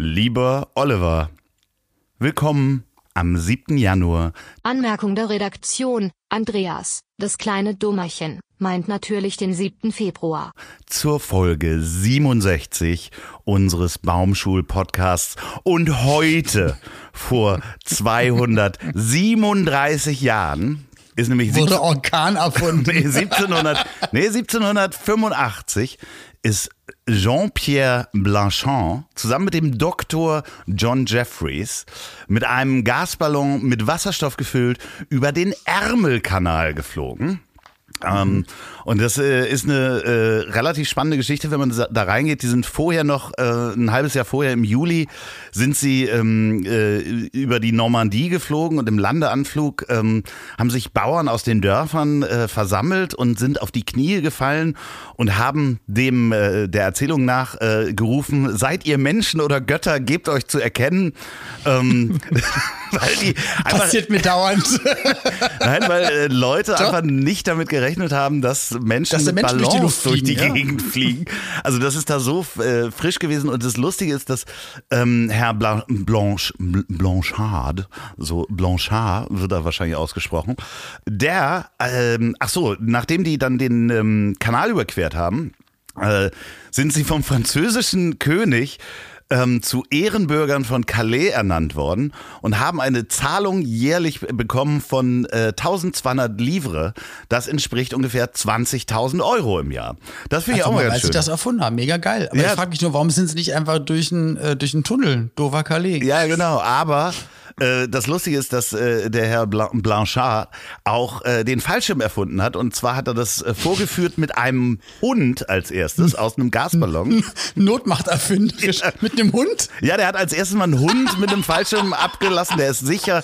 Lieber Oliver, willkommen am 7. Januar. Anmerkung der Redaktion. Andreas, das kleine Dummerchen, meint natürlich den 7. Februar. Zur Folge 67 unseres Baumschul-Podcasts. Und heute, vor 237 Jahren, ist nämlich Wurde Orkan erfunden. nee, 1700, nee, 1785 ist Jean-Pierre Blanchard zusammen mit dem Doktor John Jeffreys mit einem Gasballon mit Wasserstoff gefüllt über den Ärmelkanal geflogen. Ähm, und das äh, ist eine äh, relativ spannende Geschichte, wenn man da reingeht. Die sind vorher noch, äh, ein halbes Jahr vorher im Juli, sind sie ähm, äh, über die Normandie geflogen und im Landeanflug ähm, haben sich Bauern aus den Dörfern äh, versammelt und sind auf die Knie gefallen und haben dem äh, der Erzählung nach gerufen, seid ihr Menschen oder Götter, gebt euch zu erkennen. Weil die einfach, Passiert mir dauernd. Nein, weil äh, Leute einfach nicht damit gerechnet haben, dass Menschen Dass da mit Menschen durch die Ballons durch die, fliegen, ja. Gegend fliegen. Also das ist da so äh, frisch gewesen und das Lustige ist, dass ähm, Herr Bla Blanche, Blanchard, so Blanchard wird er wahrscheinlich ausgesprochen, der, ähm, ach so, nachdem die dann den ähm, Kanal überquert haben, äh, sind sie vom französischen König ähm, zu Ehrenbürgern von Calais ernannt worden und haben eine Zahlung jährlich bekommen von äh, 1200 Livre. Das entspricht ungefähr 20.000 Euro im Jahr. Das finde ich auch mal ganz als schön. sie das erfunden haben. Mega geil. Aber Ja. ich frage mich nur, warum sind sie nicht einfach durch einen äh, durch einen Tunnel? Dover Calais. Ja, genau. Aber äh, das Lustige ist, dass äh, der Herr Bla- Blanchard auch äh, den Fallschirm erfunden hat. Und zwar hat er das äh, vorgeführt mit einem Hund als erstes aus einem Gasballon. Notmacht erfinderisch mit einem Hund. Ja, der hat als erstes mal einen Hund mit dem Fallschirm abgelassen. Der ist sicher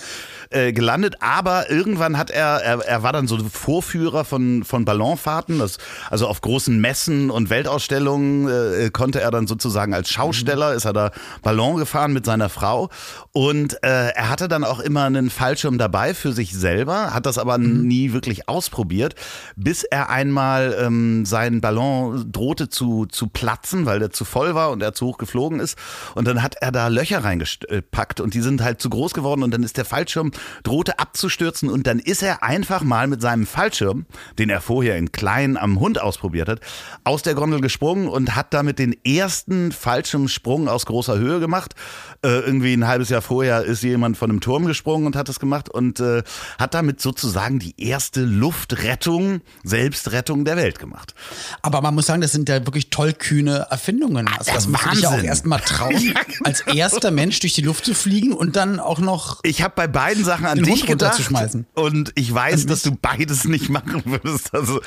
äh, gelandet, aber irgendwann hat er, er, er war dann so Vorführer von, von Ballonfahrten, das, also auf großen Messen und Weltausstellungen äh, konnte er dann sozusagen als Schausteller, ist er da Ballon gefahren mit seiner Frau. Und äh, er hatte dann auch immer einen Fallschirm dabei für sich selber, hat das aber nie wirklich ausprobiert, bis er einmal ähm, seinen Ballon drohte zu, zu platzen, weil der zu voll war und er zu hoch geflogen ist. Und dann hat er da Löcher reingepackt und die sind halt zu groß geworden und dann ist der Fallschirm drohte abzustürzen und dann ist er einfach mal mit seinem Fallschirm, den er vorher in klein am Hund ausprobiert hat, aus der Gondel gesprungen und hat damit den ersten Fallschirmsprung aus großer Höhe gemacht. Äh, irgendwie ein halbes Jahr vorher ist jemand von einem Turm gesprungen und hat das gemacht und äh, hat damit sozusagen die erste Luftrettung, Selbstrettung der Welt gemacht. Aber man muss sagen, das sind ja wirklich tollkühne Erfindungen. Also das muss ich ja auch Wahnsinn. erst mal trauen, als erster Mensch durch die Luft zu fliegen und dann auch noch Ich habe bei beiden Sachen an dich gedacht runterzuschmeißen. und ich weiß, dass du beides nicht machen würdest. Also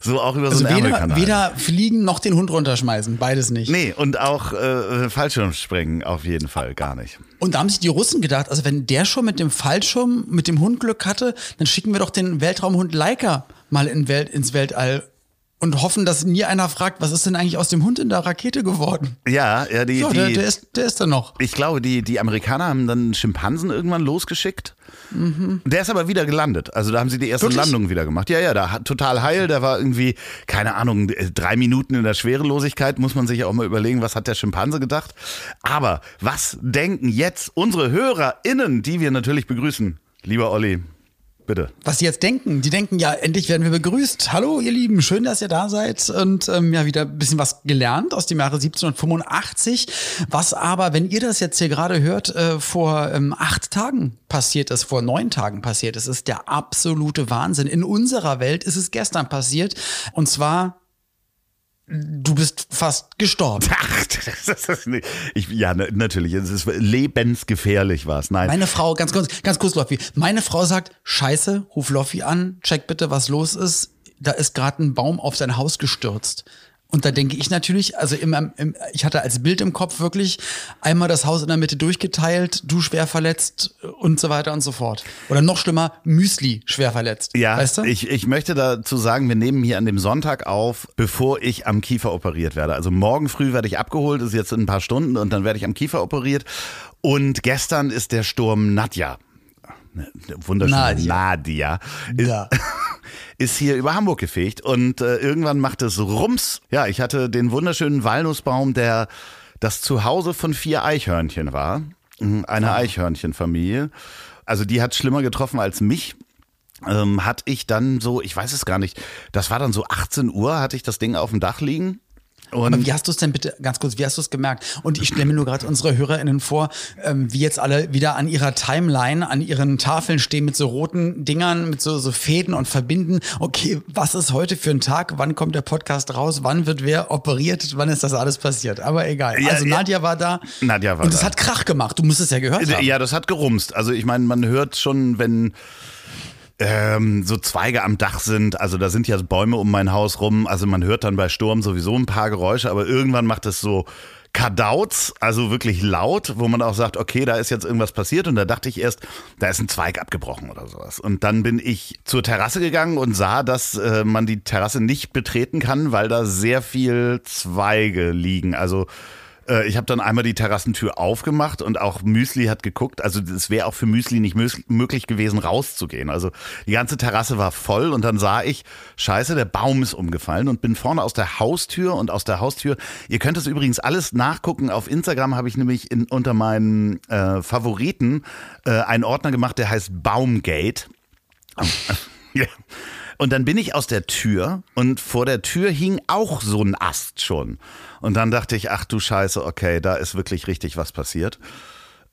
so auch über also so einen weder, Ärmelkanal. weder fliegen noch den Hund runterschmeißen. Beides nicht. Nee, und auch äh, Fallschirmspringen auf jeden Fall gar nicht. Und da haben sich die Russen gedacht, also wenn der schon mit dem Fallschirm, mit dem Hund Glück hatte, dann schicken wir doch den Weltraumhund Leica mal in Welt, ins Weltall und hoffen, dass nie einer fragt, was ist denn eigentlich aus dem Hund in der Rakete geworden? Ja, ja, die, So, die der, der, ist, der ist da noch. ich glaube, die, die Amerikaner haben dann einen Schimpansen irgendwann losgeschickt. Der ist aber wieder gelandet. Also da haben sie die erste Mhm. Wirklich? Landung wieder gemacht. Ja, ja, da hat total heil. Der war irgendwie, keine Ahnung, drei Minuten in der Schwerelosigkeit. Muss man sich auch mal überlegen, was hat der Schimpanse gedacht. Aber was denken jetzt unsere HörerInnen, die wir natürlich begrüßen? Lieber Olli, bitte. Was die jetzt denken, die denken, ja, endlich werden wir begrüßt. Hallo, ihr Lieben, schön, dass ihr da seid und ähm, ja, wieder ein bisschen was gelernt aus dem Jahre 1785. Was aber, wenn ihr das jetzt hier gerade hört, äh, vor ähm, acht Tagen passiert ist, vor neun Tagen passiert ist, ist der absolute Wahnsinn. In unserer Welt ist es gestern passiert und zwar Du bist fast gestorben. Ach, das ist nicht, ich, ja, na- natürlich. Es ist lebensgefährlich was. Nein. Meine Frau, ganz kurz, ganz kurz, Loffi. Meine Frau sagt, scheiße, ruf Loffi an, check bitte, was los ist. Da ist gerade ein Baum auf sein Haus gestürzt. Und da denke ich natürlich, also im, im, ich hatte als Bild im Kopf wirklich einmal das Haus in der Mitte durchgeteilt, du schwer verletzt und so weiter und so fort. Oder noch schlimmer, Müsli schwer verletzt. Ja, weißt du? ich, ich möchte dazu sagen, wir nehmen hier an dem Sonntag auf, bevor ich am Kiefer operiert werde. Also morgen früh werde ich abgeholt, ist jetzt in ein paar Stunden und dann werde ich am Kiefer operiert. Und gestern ist der Sturm Nadja. Wunderschöne Nadia. Nadia. Ist, Ja. ist hier über Hamburg gefegt und äh, irgendwann macht es Rums. Ja, ich hatte den wunderschönen Walnussbaum, der das Zuhause von vier Eichhörnchen war. Mhm, Eine Eichhörnchenfamilie. Also die hat schlimmer getroffen als mich. Ähm, hatte ich dann so, ich weiß es gar nicht, das war dann so 18 Uhr, hatte ich das Ding auf dem Dach liegen. Und Aber wie hast du es denn bitte, ganz kurz, wie hast du es gemerkt? Und ich stelle mir nur gerade unsere HörerInnen vor, ähm, wie jetzt alle wieder an ihrer Timeline, an ihren Tafeln stehen mit so roten Dingern, mit so, so Fäden und verbinden. Okay, was ist heute für ein Tag? Wann kommt der Podcast raus? Wann wird wer operiert? Wann ist das alles passiert? Aber egal. Ja, also ja. Nadja war da. Nadja war Und es da. hat Krach gemacht. Du musst es ja gehört haben. Ja, das hat gerumst. Also ich meine, man hört schon, wenn ähm, so Zweige am Dach sind, also da sind ja Bäume um mein Haus rum, also man hört dann bei Sturm sowieso ein paar Geräusche, aber irgendwann macht es so Kadauz, also wirklich laut, wo man auch sagt, okay, da ist jetzt irgendwas passiert und da dachte ich erst, da ist ein Zweig abgebrochen oder sowas. Und dann bin ich zur Terrasse gegangen und sah, dass äh, man die Terrasse nicht betreten kann, weil da sehr viel Zweige liegen. Also äh, ich habe dann einmal die Terrassentür aufgemacht und auch Müsli hat geguckt. Also es wäre auch für Müsli nicht möglich gewesen, rauszugehen. Also die ganze Terrasse war voll und dann sah ich, scheiße, der Baum ist umgefallen und bin vorne aus der Haustür und aus der Haustür. Ihr könnt es übrigens alles nachgucken. Auf Instagram habe ich nämlich in, unter meinen äh, Favoriten äh, einen Ordner gemacht, der heißt Baumgate. Ja. Und dann bin ich aus der Tür und vor der Tür hing auch so ein Ast schon. Und dann dachte ich, ach du Scheiße, okay, da ist wirklich richtig was passiert.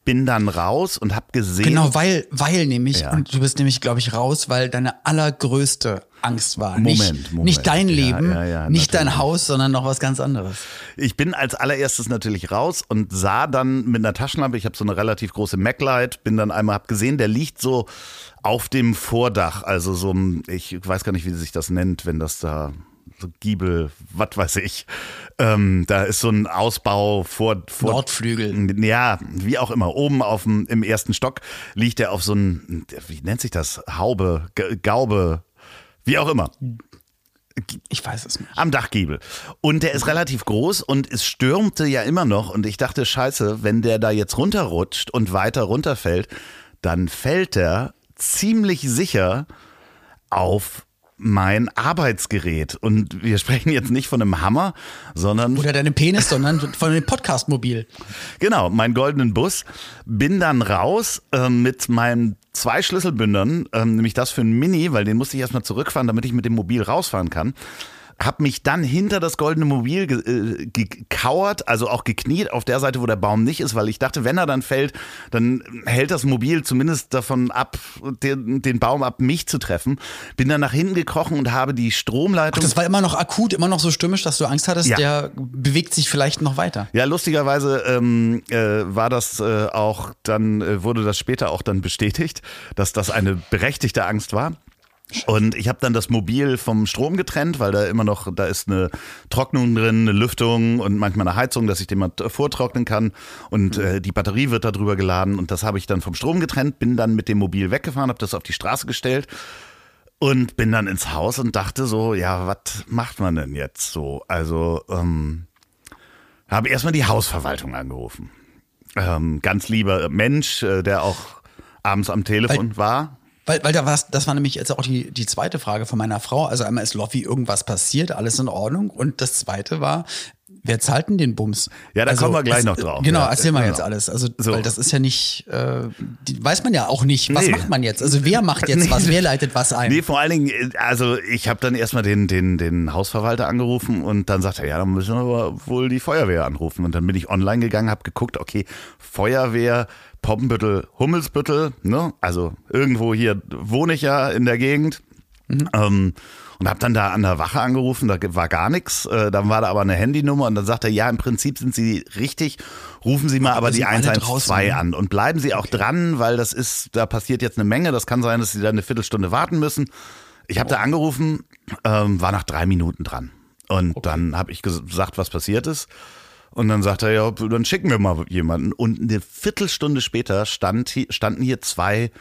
Bin dann raus und hab gesehen. Genau, weil, weil nämlich, Ja. und du bist nämlich, glaube ich, raus, weil deine allergrößte Angst war. nicht, Moment, Moment. nicht dein Leben, ja, ja, nicht dein natürlich. Haus, sondern noch was ganz anderes. Ich bin als allererstes natürlich raus und sah dann mit einer Taschenlampe, ich habe so eine relativ große Mac-Light, bin dann einmal, hab gesehen, der liegt so auf dem Vordach, also so ein, ich weiß gar nicht, wie sich das nennt, wenn das da so Giebel, was weiß ich. Ähm, da ist so ein Ausbau vor, vor Nordflügel. Ja, wie auch immer. Oben auf dem, im ersten Stock liegt er auf so ein, wie nennt sich das? Haube, G- Gaube, wie auch immer. Ich weiß es nicht. Am Dachgiebel. Und der ist relativ groß und es stürmte ja immer noch. Und ich dachte, scheiße, wenn der da jetzt runterrutscht und weiter runterfällt, dann fällt er ziemlich sicher auf mein Arbeitsgerät. Und wir sprechen jetzt nicht von einem Hammer, sondern Oder deinem Penis, sondern von dem Podcast-Mobil. Genau, meinen goldenen Bus. Bin dann raus ähm, mit meinen zwei Schlüsselbündern, ähm, nämlich das für einen Mini, weil den musste ich erstmal zurückfahren, damit ich mit dem Mobil rausfahren kann. Hab mich dann hinter das goldene Mobil ge äh, gekauert, also auch gekniet auf der Seite, wo der Baum nicht ist, weil ich dachte, wenn er dann fällt, dann hält das Mobil zumindest davon ab, den, den Baum ab mich zu treffen. Bin dann nach hinten gekrochen und habe die Stromleitung. Das war immer noch akut, immer noch so stürmisch, dass du Angst hattest, Ja. der bewegt sich vielleicht noch weiter. Ja, lustigerweise ähm, äh, war das äh, auch dann, äh, wurde das später auch dann bestätigt, dass das eine berechtigte Angst war. Und ich habe dann das Mobil vom Strom getrennt, weil da immer noch, da ist eine Trocknung drin, eine Lüftung und manchmal eine Heizung, dass ich den mal vortrocknen kann. Und äh, die Batterie wird da drüber geladen und das habe ich dann vom Strom getrennt, bin dann mit dem Mobil weggefahren, habe das auf die Straße gestellt und bin dann ins Haus und dachte so, ja, was macht man denn jetzt so? Also, ähm, habe erstmal die Hausverwaltung angerufen. Ähm, ganz lieber Mensch, äh, der auch abends am Telefon war. Weil, weil da war's, das war nämlich jetzt auch die, die zweite Frage von meiner Frau. Also einmal ist Loffi irgendwas passiert, alles in Ordnung. Und das zweite war, wer zahlt denn den Bums? Ja, da also, kommen wir gleich noch drauf. Genau, Ja, erzähl mal genau. jetzt alles. Also, So. weil das ist ja nicht, äh, die, weiß man ja auch nicht. Was Nee. macht man jetzt? Also wer macht jetzt was? Wer leitet was ein? Nee, vor allen Dingen, äh, also ich habe dann erstmal den, den, den Hausverwalter angerufen und dann sagte er, ja, dann müssen wir wohl die Feuerwehr anrufen. Und dann bin ich online gegangen, habe geguckt, okay, Feuerwehr, Poppenbüttel, Hummelsbüttel, ne? Also irgendwo hier wohne ich ja in der Gegend. Ähm, und habe dann da an der Wache angerufen, da war gar nichts. Äh, dann war da aber eine Handynummer und dann sagte er, ja, im Prinzip sind Sie richtig, rufen Sie mal aber die sind alle 112 draußen, ne? an und bleiben Sie auch dran, weil das ist, da passiert jetzt eine Menge. Das kann sein, dass Sie da eine Viertelstunde warten müssen. Ich habe da angerufen, ähm, war nach drei Minuten dran. Und dann habe ich gesagt, was passiert ist. Und dann sagt er, ja, dann schicken wir mal jemanden. Und eine Viertelstunde später stand, standen hier zwei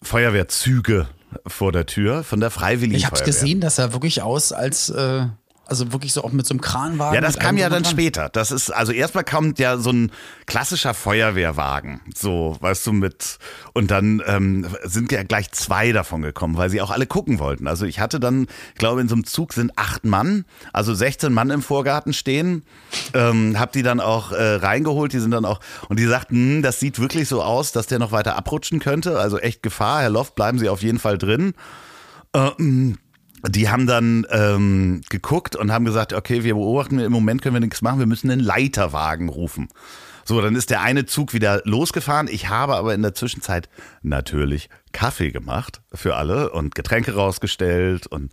Feuerwehrzüge vor der Tür von der Freiwilligen Ich hab's Feuerwehr. gesehen, das sah wirklich aus als, äh, also wirklich so auch mit so einem Kranwagen. Ja, das kam ja dann dran. später. Das ist, also erstmal kommt ja so ein klassischer Feuerwehrwagen. So, weißt du, mit, und dann ähm, sind ja gleich zwei davon gekommen, weil sie auch alle gucken wollten. Also ich hatte dann, ich glaube, in so einem Zug sind acht Mann, also 16 Mann im Vorgarten stehen. Ähm, hab die dann auch äh, reingeholt, die sind dann auch, und die sagten, hm, das sieht wirklich so aus, dass der noch weiter abrutschen könnte. Also echt Gefahr, Herr Loft, bleiben Sie auf jeden Fall drin. Ähm, die haben dann ähm, geguckt und haben gesagt, okay, wir beobachten, im Moment können wir nichts machen, wir müssen einen Leiterwagen rufen. So, dann ist der eine Zug wieder losgefahren. Ich habe aber in der Zwischenzeit natürlich Kaffee gemacht für alle und Getränke rausgestellt und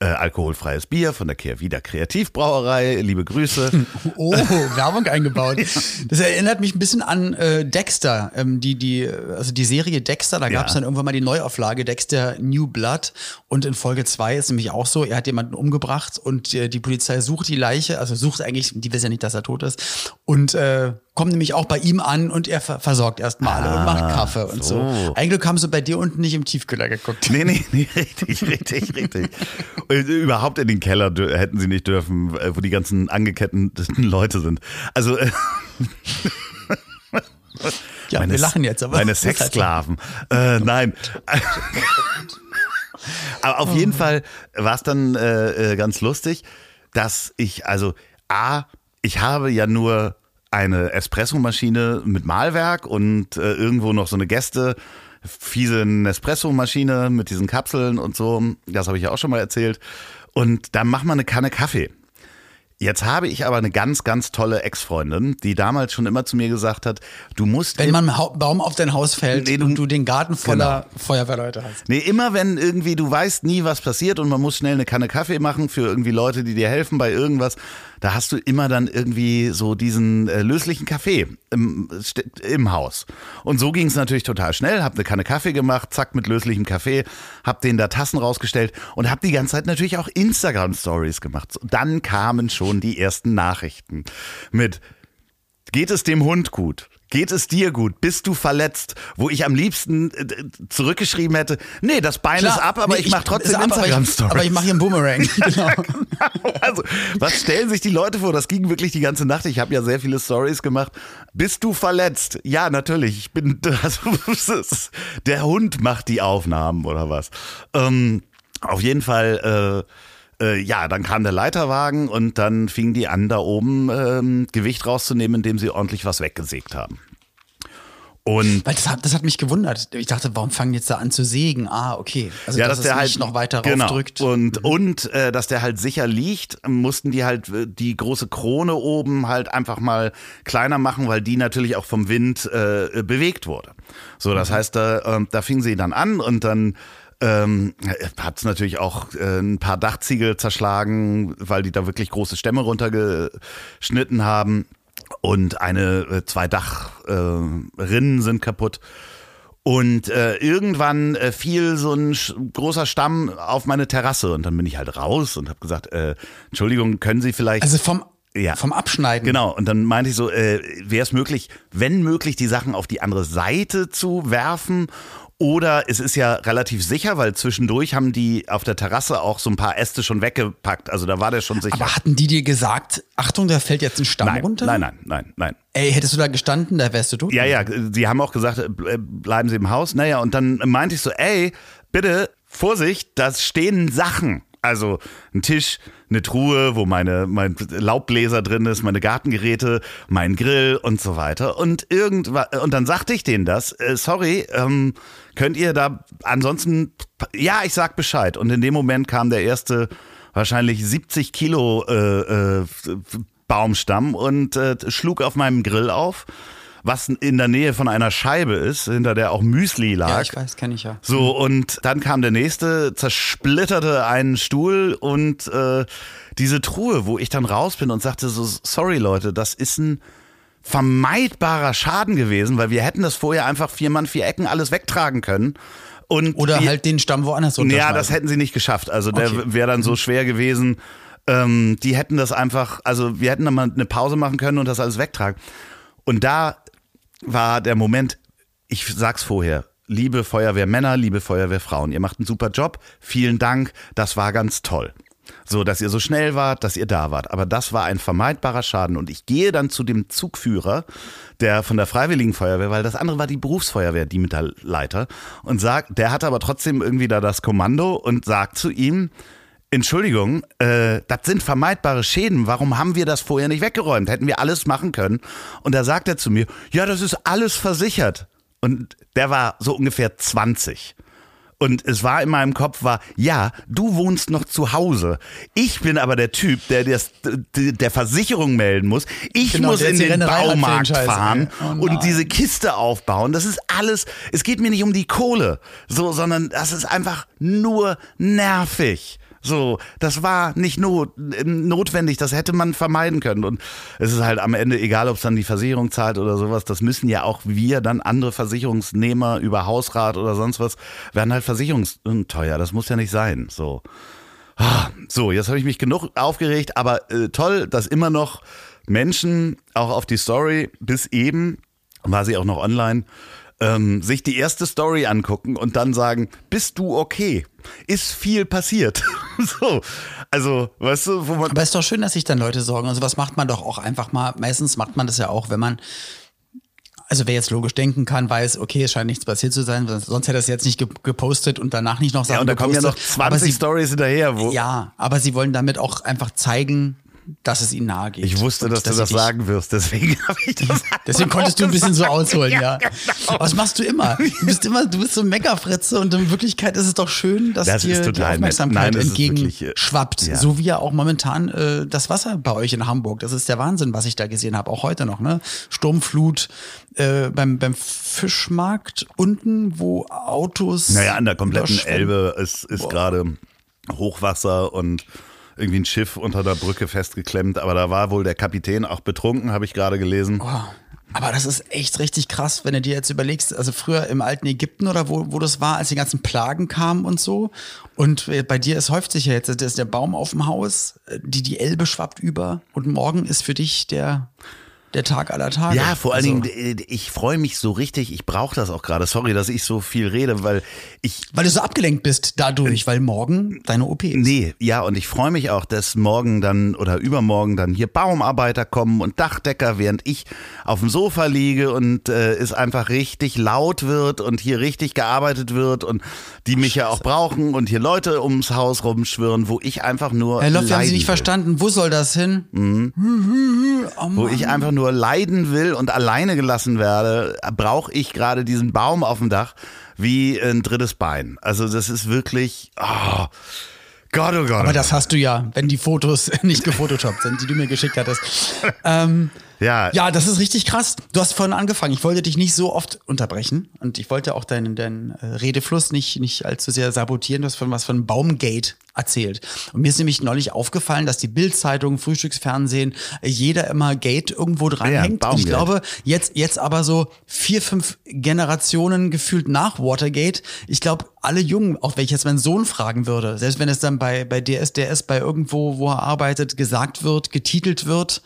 äh, alkoholfreies Bier von der Kehrwieder Kreativbrauerei. Liebe Grüße. Oh, Werbung eingebaut. Das erinnert mich ein bisschen an äh, Dexter, ähm, die, die, also die Serie Dexter, da gab es Ja. dann irgendwann mal die Neuauflage Dexter New Blood und in Folge 2 ist nämlich auch so, er hat jemanden umgebracht und äh, die Polizei sucht die Leiche, also sucht eigentlich, die wissen ja nicht, dass er tot ist und äh, kommt nämlich auch bei ihm an und er ver versorgt erstmal alle und macht Kaffee und so. so. Ein Glück haben sie bei dir unten nicht im Tiefkühler geguckt. Nee, nee, nee, richtig, richtig, richtig. Und Überhaupt in den Keller hätten sie nicht dürfen, wo die ganzen angeketteten Leute sind. Also äh, Ja, wir lachen jetzt, aber meine halt. Sexsklaven. Äh, nein. aber auf jeden Fall war es dann äh, äh, ganz lustig, dass ich, also A, ich habe ja nur eine Espressomaschine mit Mahlwerk und äh, irgendwo noch so eine Gäste, fiese Nespresso-Maschine mit diesen Kapseln und so. Das habe ich ja auch schon mal erzählt. Und dann mach mal eine Kanne Kaffee. Jetzt habe ich aber eine ganz, ganz tolle Ex-Freundin, die damals schon immer zu mir gesagt hat, du musst Wenn man ein Hau- Baum auf dein Haus fällt Nee, du- und du den Garten voller Feuerwehrleute hast. Nee, immer wenn irgendwie du weißt nie, was passiert und man muss schnell eine Kanne Kaffee machen für irgendwie Leute, die dir helfen bei irgendwas, da hast du immer dann irgendwie so diesen äh, löslichen Kaffee im, im Haus. Und so ging es natürlich total schnell, hab eine Kanne Kaffee gemacht, zack mit löslichem Kaffee, hab den da Tassen rausgestellt und hab die ganze Zeit natürlich auch Instagram Stories gemacht. So, Dann kamen schon die ersten Nachrichten mit Geht es dem Hund gut? Geht es dir gut? Bist du verletzt? Wo ich am liebsten äh, zurückgeschrieben hätte, nee, das Bein ist ab, aber nee, ich mache trotzdem ab, aber ich- Instagram-Stories. Ich mache hier einen Boomerang. genau. Also, was stellen sich die Leute vor? Das ging wirklich die ganze Nacht. Ich habe ja sehr viele Stories gemacht. Bist du verletzt? Ja, natürlich. Ich bin. Also, der Hund macht die Aufnahmen oder was? Ähm, auf jeden Fall. Äh, äh, ja, dann kam der Leiterwagen und dann fingen die an, da oben ähm, Gewicht rauszunehmen, indem sie ordentlich was weggesägt haben. Und Weil das hat, das hat mich gewundert. Ich dachte, warum fangen die jetzt da an zu sägen? Ah, okay. Also, ja, dass, dass der halt noch weiter genau. raufdrückt. und und äh, dass der halt sicher liegt, mussten die halt äh, die große Krone oben halt einfach mal kleiner machen, weil die natürlich auch vom Wind äh, bewegt wurde. So, das heißt, da, ähm, da fingen sie dann an und dann ähm, hat es natürlich auch äh, ein paar Dachziegel zerschlagen, weil die da wirklich große Stämme runtergeschnitten haben. Und eine, äh, zwei Dachrinnen äh, sind kaputt. Und äh, irgendwann äh, fiel so ein großer Stamm auf meine Terrasse und dann bin ich halt raus und habe gesagt, äh, Entschuldigung, können Sie vielleicht also vom, Ja. vom Abschneiden. Genau, und dann meinte ich so, äh, wäre es möglich, wenn möglich, die Sachen auf die andere Seite zu werfen? Oder es ist ja relativ sicher, weil zwischendurch haben die auf der Terrasse auch so ein paar Äste schon weggepackt. Also da war der schon sicher. Aber hatten die dir gesagt, Achtung, da fällt jetzt ein Stamm nein, runter? nein, nein, nein, nein. Ey, hättest du da gestanden, da wärst du tot. Ja, ja, sie haben auch gesagt, äh, bleiben Sie im Haus. Naja, und dann meinte ich so, ey, bitte, Vorsicht, da stehen Sachen. Also ein Tisch, eine Truhe, wo meine mein Laubbläser drin ist, meine Gartengeräte, mein Grill und so weiter. Und irgendwann und dann sagte ich denen das. Äh, sorry, ähm, könnt ihr da ansonsten? Ja, ich sag Bescheid. Und in dem Moment kam der erste wahrscheinlich 70 Kilo äh, äh, Baumstamm und äh, schlug auf meinem Grill auf, was in der Nähe von einer Scheibe ist, hinter der auch Müsli lag. Ja, ich weiß, kenne ich ja. So, und dann kam der nächste, zersplitterte einen Stuhl und äh, diese Truhe, wo ich dann raus bin und sagte so, sorry Leute, das ist ein vermeidbarer Schaden gewesen, weil wir hätten das vorher einfach vier Mann, vier Ecken alles wegtragen können. Und Oder wir, halt den Stamm woanders ja, runterschneiden. das hätten sie nicht geschafft. Also der Okay. wäre dann so schwer gewesen. Ähm, die hätten das einfach, also wir hätten da mal eine Pause machen können und das alles wegtragen. Und da war der Moment, ich sag's vorher, liebe Feuerwehrmänner, liebe Feuerwehrfrauen, ihr macht einen super Job, vielen Dank, das war ganz toll. So, dass ihr so schnell wart, dass ihr da wart. Aber das war ein vermeidbarer Schaden. Und ich gehe dann zu dem Zugführer, der von der Freiwilligen Feuerwehr, weil das andere war die Berufsfeuerwehr, die Mitleiter, und sagt, der hat aber trotzdem irgendwie da das Kommando und sagt zu ihm, Entschuldigung, äh, das sind vermeidbare Schäden. Warum haben wir das vorher nicht weggeräumt? Hätten wir alles machen können. Und da sagt er zu mir, ja, das ist alles versichert. Und der war so ungefähr 20. Und es war in meinem Kopf war, ja, du wohnst noch zu Hause. Ich bin aber der Typ, der das, der Versicherung melden muss. Ich Genau, muss in den Rennerei Baumarkt fahren. Oh und diese Kiste aufbauen. Das ist alles, es geht mir nicht um die Kohle, so, sondern das ist einfach nur nervig. So, das war nicht not, notwendig, das hätte man vermeiden können. Und es ist halt am Ende, egal ob es dann die Versicherung zahlt oder sowas, das müssen ja auch wir dann andere Versicherungsnehmer über Hausrat oder sonst was, werden halt versicherungsteuer. Das muss ja nicht sein. So. Ah, So, jetzt habe ich mich genug aufgeregt, aber äh, toll, dass immer noch Menschen auch auf die Story bis eben, war sie auch noch online, ähm, sich die erste Story angucken und dann sagen, bist du okay? Ist viel passiert. so, also, weißt du, wo man Aber ist doch schön, dass sich dann Leute sorgen. Also was macht man doch auch einfach mal. Meistens macht man das ja auch, wenn man also wer jetzt logisch denken kann, weiß, okay, es scheint nichts passiert zu sein, sonst hätte er es jetzt nicht ge- gepostet und danach nicht noch Sachen ja, und da kommen ja noch gepostet. Aber 20 sie, Stories hinterher, wo Ja, aber sie wollen damit auch einfach zeigen, dass es ihnen nahe geht. ich wusste, Und dass du das sagen wirst, deswegen habe ich das Deswegen konntest du ein bisschen so ausholen, ja. genau. Was machst du immer? Du bist immer, du bist so ein Meckerfritze und in Wirklichkeit ist es doch schön, dass Das dir die. Aufmerksamkeit äh, entgegenschwappt. ja. So wie ja auch momentan äh, das Wasser bei euch in Hamburg. Das ist der Wahnsinn, was ich da gesehen habe, auch heute noch. Ne? Sturmflut äh, beim, beim Fischmarkt unten, wo Autos. Naja, an der kompletten. Elbe ist, ist gerade Hochwasser und irgendwie ein Schiff unter der Brücke festgeklemmt, aber da war wohl der Kapitän auch betrunken, habe ich gerade gelesen. Oh, aber das ist echt richtig krass, wenn du dir jetzt überlegst, also früher im alten Ägypten oder wo, wo das war, als die ganzen Plagen kamen und so. Und bei dir, es häuft sich ja jetzt, das ist der Baum auf dem Haus, die, die Elbe schwappt über und morgen ist für dich der, der Tag aller Tage. Ja, vor allen Also, Dingen, äh, ich freue mich so richtig, ich brauche das auch gerade. Sorry, dass ich so viel rede, weil ich Weil du so abgelenkt bist dadurch, weil morgen deine OP ist. Nee, ja, und ich freue mich auch, dass morgen dann oder übermorgen dann hier Baumarbeiter kommen und Dachdecker, während ich auf dem Sofa liege und äh, es einfach richtig laut wird und hier richtig gearbeitet wird und die mich ja auch brauchen und hier Leute ums Haus rumschwirren, wo ich einfach nur Herr Loff, wir haben Sie nicht will. verstanden. Wo soll das hin? Oh Wo ich einfach nur leiden will und alleine gelassen werde, brauche ich gerade diesen Baum auf dem Dach wie ein drittes Bein. Also das ist wirklich, oh, Gott, oh Gott. Aber das hast du ja, wenn die Fotos nicht gefotoshoppt sind, die du mir geschickt hattest. Ähm, Ja. ja, das ist richtig krass. Du hast vorhin angefangen. Ich wollte dich nicht so oft unterbrechen und ich wollte auch deinen, deinen äh, Redefluss nicht, nicht allzu sehr sabotieren. Du hast von was von Baumgate erzählt. Und mir ist nämlich neulich aufgefallen, dass die Bildzeitung, Frühstücksfernsehen, jeder immer Gate irgendwo dranhängt. und ich glaube, jetzt, jetzt aber so vier, fünf Generationen gefühlt nach Watergate. Ich glaube, alle Jungen, auch wenn ich jetzt meinen Sohn fragen würde, selbst wenn es dann bei, bei DSDS, bei irgendwo, wo er arbeitet, gesagt wird, getitelt wird,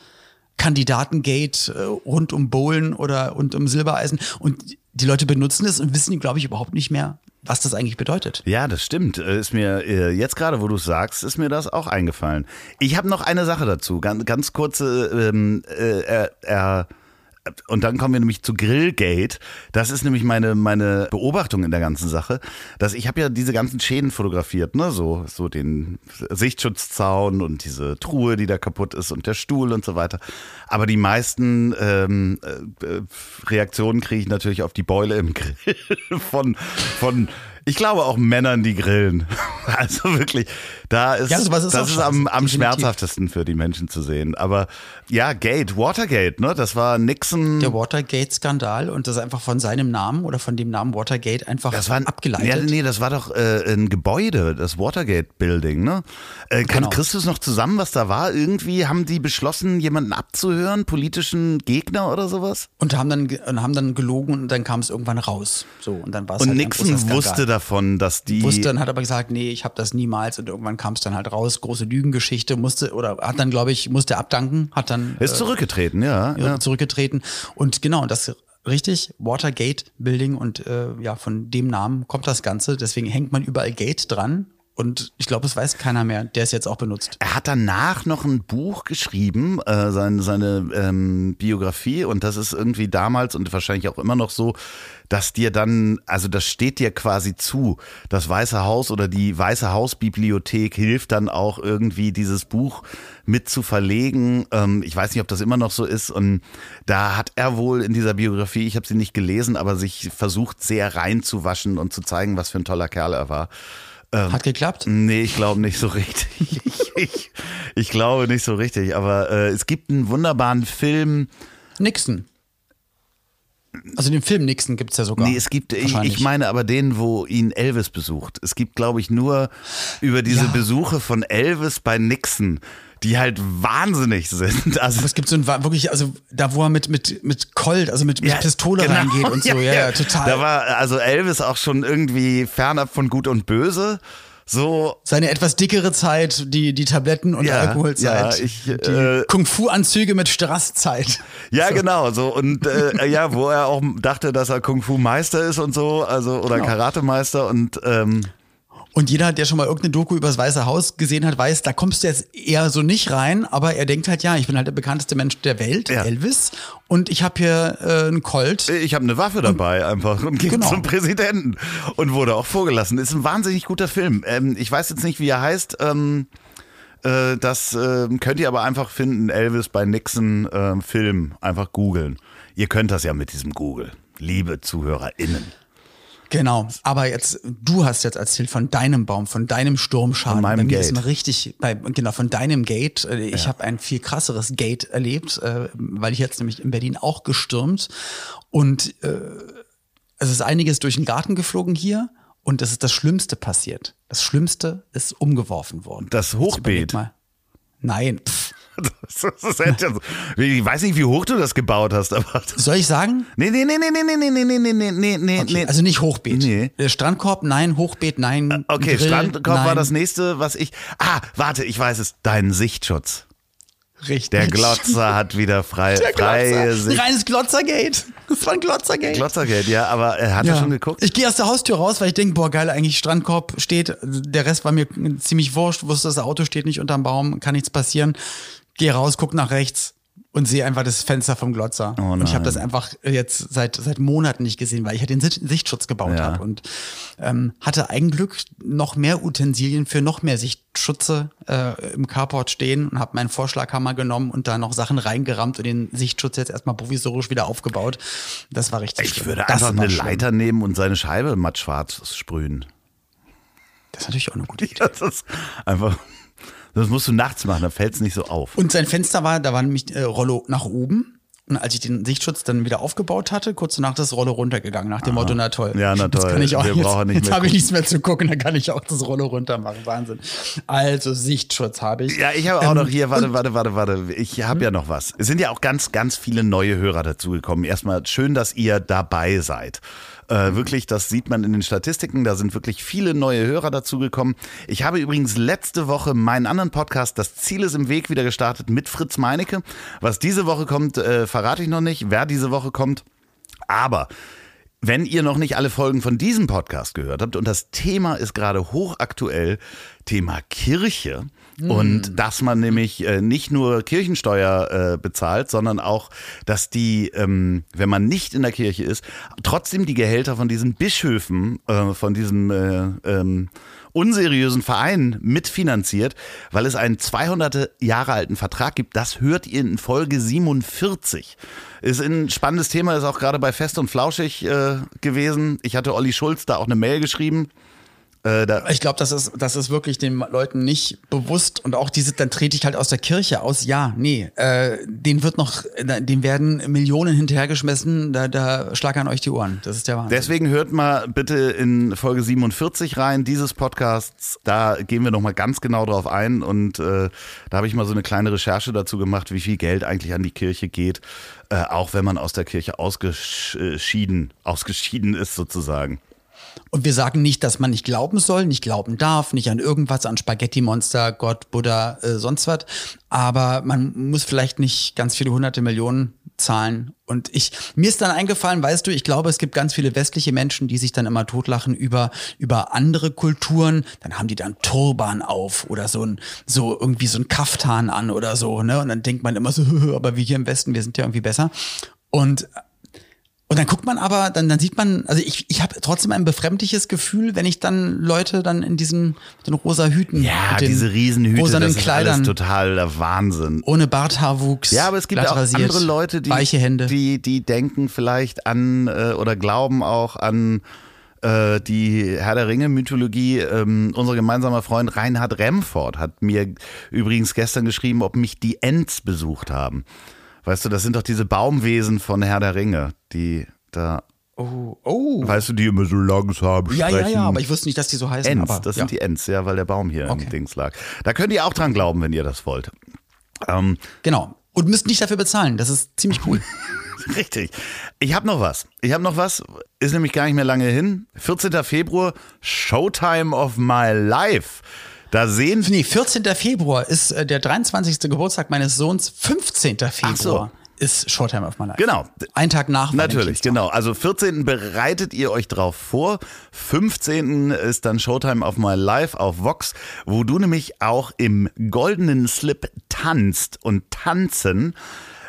Kandidatengate äh, rund um Bowlen oder rund um Silbereisen und die Leute benutzen es und wissen, glaube ich, überhaupt nicht mehr, was das eigentlich bedeutet. Ja, das stimmt. Äh, Ist mir äh, jetzt gerade, wo du es sagst, ist mir das auch eingefallen. Ich habe noch eine Sache dazu, ganz, ganz kurze. Ähm, äh, äh, äh, und dann kommen wir nämlich zu Grillgate. Das ist nämlich meine meine Beobachtung in der ganzen Sache, dass ich habe ja diese ganzen Schäden fotografiert, ne, so so den Sichtschutzzaun und diese Truhe, die da kaputt ist und der Stuhl und so weiter. Aber die meisten ähm, äh, äh, Reaktionen kriege ich natürlich auf die Beule im Grill von von ich glaube auch Männern, die grillen. Also wirklich, da ist, Ja, sowas ist das ist am, am schmerzhaftesten für die Menschen zu sehen. Aber ja, Gate, Watergate, ne? Das war Nixon. Der Watergate-Skandal und das ist einfach von seinem Namen oder von dem Namen Watergate einfach Das war abgeleitet. Ja, nee, das war doch äh, ein Gebäude, das Watergate Building, ne? Äh, kann Genau. Christus noch zusammen, was da war? Irgendwie haben die beschlossen, jemanden abzuhören, politischen Gegner oder sowas? Und haben dann, und haben dann gelogen und dann kam es irgendwann raus. So, und dann war es Und halt Nixon wusste davon, dass die. Wusste dann, hat aber gesagt, nee, ich habe das niemals. Und irgendwann kam es dann halt raus, große Lügengeschichte, musste, oder hat dann, glaube ich, musste abdanken, hat dann. Ist zurückgetreten, ja. ja. zurückgetreten. Und genau, das richtig, Watergate Building und äh, ja, von dem Namen kommt das Ganze. Deswegen hängt man überall Gate dran. Und ich glaube, es weiß keiner mehr, der es jetzt auch benutzt. Er hat danach noch ein Buch geschrieben, äh, seine, seine ähm, Biografie, und das ist irgendwie damals und wahrscheinlich auch immer noch so, dass dir dann, also das steht dir quasi zu. Das Weiße Haus oder die Weiße Hausbibliothek hilft dann auch irgendwie dieses Buch mit zu verlegen. Ähm, ich weiß nicht, ob das immer noch so ist. Und da hat er wohl in dieser Biografie, ich habe sie nicht gelesen, aber sich versucht sehr reinzuwaschen und zu zeigen, was für ein toller Kerl er war. Ähm, Hat geklappt? Nee, ich glaube nicht so richtig. ich, ich, glaube nicht so richtig. Aber äh, es gibt einen wunderbaren Film. Nixon. Also den Film Nixon gibt es ja sogar. Nee, es gibt, ich, ich, meine aber den, wo ihn Elvis besucht. Es gibt, glaube ich, nur über diese ja. Besuche von Elvis bei Nixon die halt wahnsinnig sind. Also Aber es gibt so ein wirklich, also da wo er mit mit mit Colt, also mit, mit ja, Pistole genau. reingeht und so, ja, ja, ja, total. Da war also Elvis auch schon irgendwie fernab von Gut und Böse. So seine etwas dickere Zeit, die die Tabletten und ja, Alkoholzeit, ja, ich, die äh, Kung Fu Anzüge mit Strasszeit. Ja, so. genau, so und äh, ja, wo er auch dachte, dass er Kung Fu Meister ist und so, also oder genau. Karate Meister und ähm, und jeder, der schon mal irgendeine Doku über das Weiße Haus gesehen hat, weiß, da kommst du jetzt eher so nicht rein, aber er denkt halt, ja, ich bin halt der bekannteste Mensch der Welt, ja. Elvis, und ich habe hier äh, einen Colt. Ich habe eine Waffe dabei und, einfach und ging genau. zum Präsidenten und wurde auch vorgelassen. Ist ein wahnsinnig guter Film. Ähm, ich weiß jetzt nicht, wie er heißt. Ähm, äh, das äh, könnt ihr aber einfach finden, Elvis bei Nixon äh, Film. Einfach googeln. Ihr könnt das ja mit diesem Google, liebe ZuhörerInnen. Genau, aber jetzt, du hast jetzt erzählt von deinem Baum, von deinem Sturmschaden. Von meinem bei Gate. Ist mal richtig, bei, genau, von deinem Gate. Äh, ich ja. habe ein viel krasseres Gate erlebt, äh, weil ich jetzt nämlich in Berlin auch gestürmt. Und äh, es ist einiges durch den Garten geflogen hier. Und es ist das Schlimmste passiert. Das Schlimmste ist umgeworfen worden. Das Hochbeet. Nein. Pff. Ich weiß nicht, wie hoch du das gebaut hast, aber. Soll ich sagen? Nee, nee, nee, nee, nee, nee, nee, nee, nee, nee, nee, okay, nee. Also nicht Hochbeet. Nee. Strandkorb, nein, Hochbeet, nein. Okay, Grill, Strandkorb nein. war das nächste, was ich. Ah, warte, ich weiß es. Dein Sichtschutz. Richtig. Der Glotzer hat wieder frei, Der freie Sicht. Ein reines Glotzergate. Das war ein Glotzergate. Glotzergate, ja, aber er hat ja. schon geguckt. Ich gehe aus der Haustür raus, weil ich denke, boah, geil, eigentlich Strandkorb steht. Der Rest war mir ziemlich wurscht, wusste, das Auto steht nicht unterm Baum, kann nichts passieren gehe raus, guck nach rechts und sehe einfach das Fenster vom Glotzer. Oh und ich habe das einfach jetzt seit seit Monaten nicht gesehen, weil ich ja den Sichtschutz gebaut ja. habe und ähm, hatte eigentlich noch mehr Utensilien für noch mehr Sichtschutze äh, im Carport stehen und habe meinen Vorschlaghammer genommen und da noch Sachen reingerammt und den Sichtschutz jetzt erstmal provisorisch wieder aufgebaut. Das war richtig. Ich schlimm. würde das einfach eine schlimm. Leiter nehmen und seine Scheibe mattschwarz sprühen. Das ist natürlich auch eine gute Idee. Ja, das ist einfach das musst du nachts machen, da fällt es nicht so auf. Und sein Fenster war, da war nämlich äh, Rollo nach oben. Und als ich den Sichtschutz dann wieder aufgebaut hatte, kurz danach das Rollo runtergegangen, nach dem Aha. Motto, na toll. Ja, na toll. Jetzt kann ich auch Wir jetzt, nicht jetzt habe ich nichts mehr zu gucken, dann kann ich auch das Rollo runter machen. Wahnsinn. Also Sichtschutz habe ich. Ja, ich habe auch ähm, noch hier, warte, warte, warte, warte. Ich habe ja noch was. Es sind ja auch ganz, ganz viele neue Hörer dazugekommen. Erstmal schön, dass ihr dabei seid. Äh, wirklich, das sieht man in den Statistiken. Da sind wirklich viele neue Hörer dazugekommen. Ich habe übrigens letzte Woche meinen anderen Podcast, Das Ziel ist im Weg, wieder gestartet mit Fritz Meinecke. Was diese Woche kommt, äh, verrate ich noch nicht. Wer diese Woche kommt. Aber wenn ihr noch nicht alle Folgen von diesem Podcast gehört habt und das Thema ist gerade hochaktuell, Thema Kirche, und hm. dass man nämlich äh, nicht nur Kirchensteuer äh, bezahlt, sondern auch, dass die, ähm, wenn man nicht in der Kirche ist, trotzdem die Gehälter von diesen Bischöfen, äh, von diesem äh, ähm, unseriösen Verein mitfinanziert, weil es einen 200 Jahre alten Vertrag gibt. Das hört ihr in Folge 47. Ist ein spannendes Thema, ist auch gerade bei Fest und Flauschig äh, gewesen. Ich hatte Olli Schulz da auch eine Mail geschrieben. Äh, ich glaube, das ist, das ist wirklich den Leuten nicht bewusst und auch diese, dann trete ich halt aus der Kirche aus. Ja, nee, äh, den wird noch, dem werden Millionen hinterhergeschmissen, da, da schlagern euch die Ohren. Das ist der Wahnsinn. Deswegen hört mal bitte in Folge 47 rein, dieses Podcasts. Da gehen wir nochmal ganz genau drauf ein und äh, da habe ich mal so eine kleine Recherche dazu gemacht, wie viel Geld eigentlich an die Kirche geht, äh, auch wenn man aus der Kirche ausgeschieden, ausgeschieden ist sozusagen. Und wir sagen nicht, dass man nicht glauben soll, nicht glauben darf, nicht an irgendwas, an Spaghetti-Monster, Gott, Buddha, äh, sonst was. Aber man muss vielleicht nicht ganz viele hunderte Millionen zahlen. Und ich, mir ist dann eingefallen, weißt du, ich glaube, es gibt ganz viele westliche Menschen, die sich dann immer totlachen über, über andere Kulturen. Dann haben die dann Turban auf oder so ein, so irgendwie so ein Kaftan an oder so, ne? Und dann denkt man immer so, aber wir hier im Westen, wir sind ja irgendwie besser. Und und dann guckt man aber, dann, dann sieht man, also ich, ich habe trotzdem ein befremdliches Gefühl, wenn ich dann Leute dann in diesen den rosa Hüten, Ja, den diese Riesenhüte, rosanen das ist Kleidern, alles total der Wahnsinn. ohne Barthaarwuchs. Ja, aber es gibt auch rasiert, andere Leute, die, weiche Hände. die, die denken vielleicht an äh, oder glauben auch an äh, die Herr der Ringe-Mythologie. Ähm, unser gemeinsamer Freund Reinhard Remford hat mir übrigens gestern geschrieben, ob mich die Ents besucht haben. Weißt du, das sind doch diese Baumwesen von Herr der Ringe, die da, oh, oh. weißt du, die immer so langsam Ja, sprechen. ja, ja, aber ich wusste nicht, dass die so heißen. Ents, aber, das ja. sind die Ents, ja, weil der Baum hier Okay. im Dings lag. Da könnt ihr auch dran glauben, wenn ihr das wollt. Ähm, Genau. Und müsst nicht dafür bezahlen. Das ist ziemlich cool. Richtig. Ich habe noch was. Ich habe noch was. Ist nämlich gar nicht mehr lange hin. 14. Februar, Showtime of My Life. Da sehen nee, 14. Februar ist äh, der 23. Geburtstag meines Sohns. 15. Februar ist Showtime of My Life. Genau. Ein Tag nach Natürlich, genau. Also 14. bereitet ihr euch drauf vor. 15. ist dann Showtime of My Life auf Vox, wo du nämlich auch im goldenen Slip tanzt und tanzen.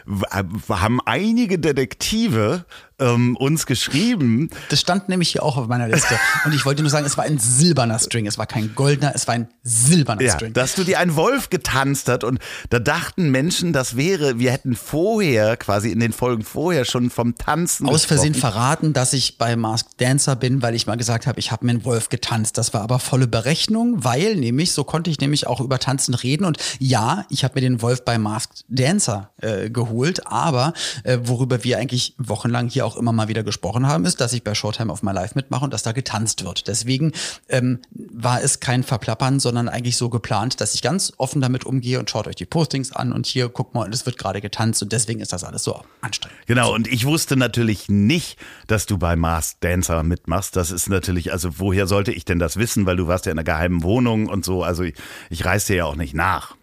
w- Haben einige Detektive ähm, uns geschrieben, Das stand nämlich hier auch auf meiner Liste. Und ich wollte nur sagen, es war ein silberner String. Es war kein goldener, es war ein silberner Ja, String. dass du dir ein Wolf getanzt hat und da dachten Menschen, das wäre, wir hätten vorher, quasi in den Folgen vorher schon vom Tanzen Aus Versehen gesprochen. verraten, dass ich bei Masked Dancer bin, weil ich mal gesagt habe, ich habe mir einen Wolf getanzt. Das war aber volle Berechnung, weil nämlich, so konnte ich nämlich auch über Tanzen reden. Und ja, ich habe mir den Wolf bei Masked Dancer äh, geholt, aber äh, worüber wir eigentlich wochenlang hier auch immer mal wieder gesprochen haben, ist, dass ich bei Showtime of My Life mitmache und dass da getanzt wird. Deswegen ähm, war es kein Verplappern, sondern eigentlich so geplant, dass ich ganz offen damit umgehe und schaut euch die Postings an und hier, guck mal, und es wird gerade getanzt und deswegen ist das alles so anstrengend. Genau, und ich wusste natürlich nicht, dass du bei Mars Dancer mitmachst. Das ist natürlich, also woher sollte ich denn das wissen, weil du warst ja in einer geheimen Wohnung und so. Also ich, ich reise dir ja auch nicht nach.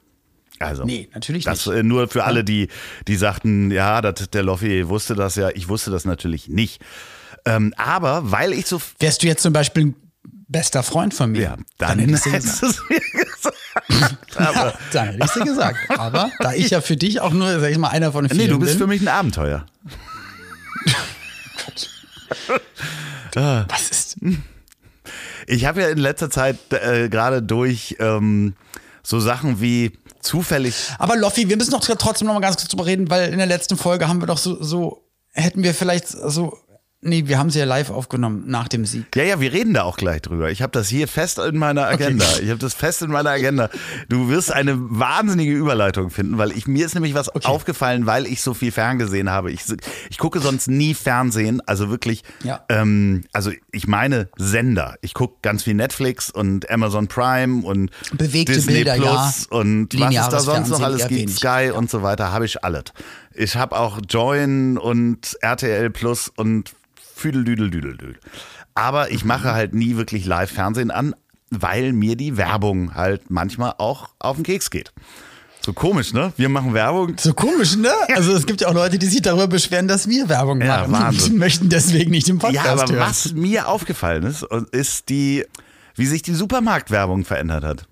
Also, Nee, natürlich das, nicht. äh, Nur für alle, die, die sagten, ja, das, der Loffi wusste das ja. Ich wusste das natürlich nicht. Ähm, aber weil ich so Wärst du jetzt zum Beispiel ein bester Freund von mir, Ja, dann, dir hättest du es mir gesagt. Aber, Dann hätte ich dir gesagt. Aber da ich ja für dich auch nur, sag ich mal, einer von vielen nee, du bist bin, für mich ein Abenteuer. was ist? Ich habe ja in letzter Zeit äh, gerade durch ähm, so Sachen wie zufällig. Aber Loffi, wir müssen doch trotzdem noch mal ganz kurz drüber reden, weil in der letzten Folge haben wir doch so, so hätten wir vielleicht so, nee, wir haben sie ja live aufgenommen nach dem Sieg. Ja, ja, wir reden da auch gleich drüber. Ich habe das hier fest in meiner Agenda. Ich habe das fest in meiner Agenda. Du wirst eine wahnsinnige Überleitung finden, weil ich mir ist nämlich was aufgefallen, weil ich so viel Fernsehen habe. Ich, ich gucke sonst nie Fernsehen, also wirklich. Ja. Ähm, also ich meine Sender. Ich gucke ganz viel Netflix und Amazon Prime und Bewegte Disney Bilder, Plus ja. und was es da sonst noch alles gibt. Sky und so weiter, habe ich alles. Ich habe auch Join und RTL Plus und Füdeldüdeldüdeldüdel. Aber ich mache halt nie wirklich Live-Fernsehen an, weil mir die Werbung halt manchmal auch auf den Keks geht. So komisch, ne? Wir machen Werbung. So komisch, ne? Also es gibt ja auch Leute, die sich darüber beschweren, dass wir Werbung Ja, machen. Wahnsinn. Die möchten deswegen nicht im Podcast Ja, aber hören. was mir aufgefallen ist, ist die, wie sich die Supermarktwerbung verändert hat.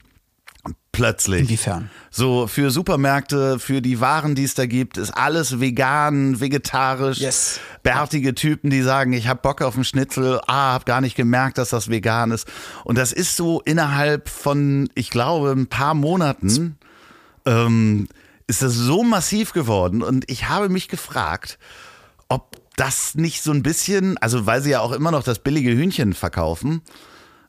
Plötzlich. Inwiefern? So für Supermärkte, für die Waren, die es da gibt, ist alles vegan, vegetarisch. Yes. Bärtige Typen, die sagen, ich hab Bock auf einen Schnitzel, ah, hab gar nicht gemerkt, dass das vegan ist. Und das ist so innerhalb von, ich glaube, ein paar Monaten ähm, ist das so massiv geworden. Und ich habe mich gefragt, ob das nicht so ein bisschen, also weil sie ja auch immer noch das billige Hühnchen verkaufen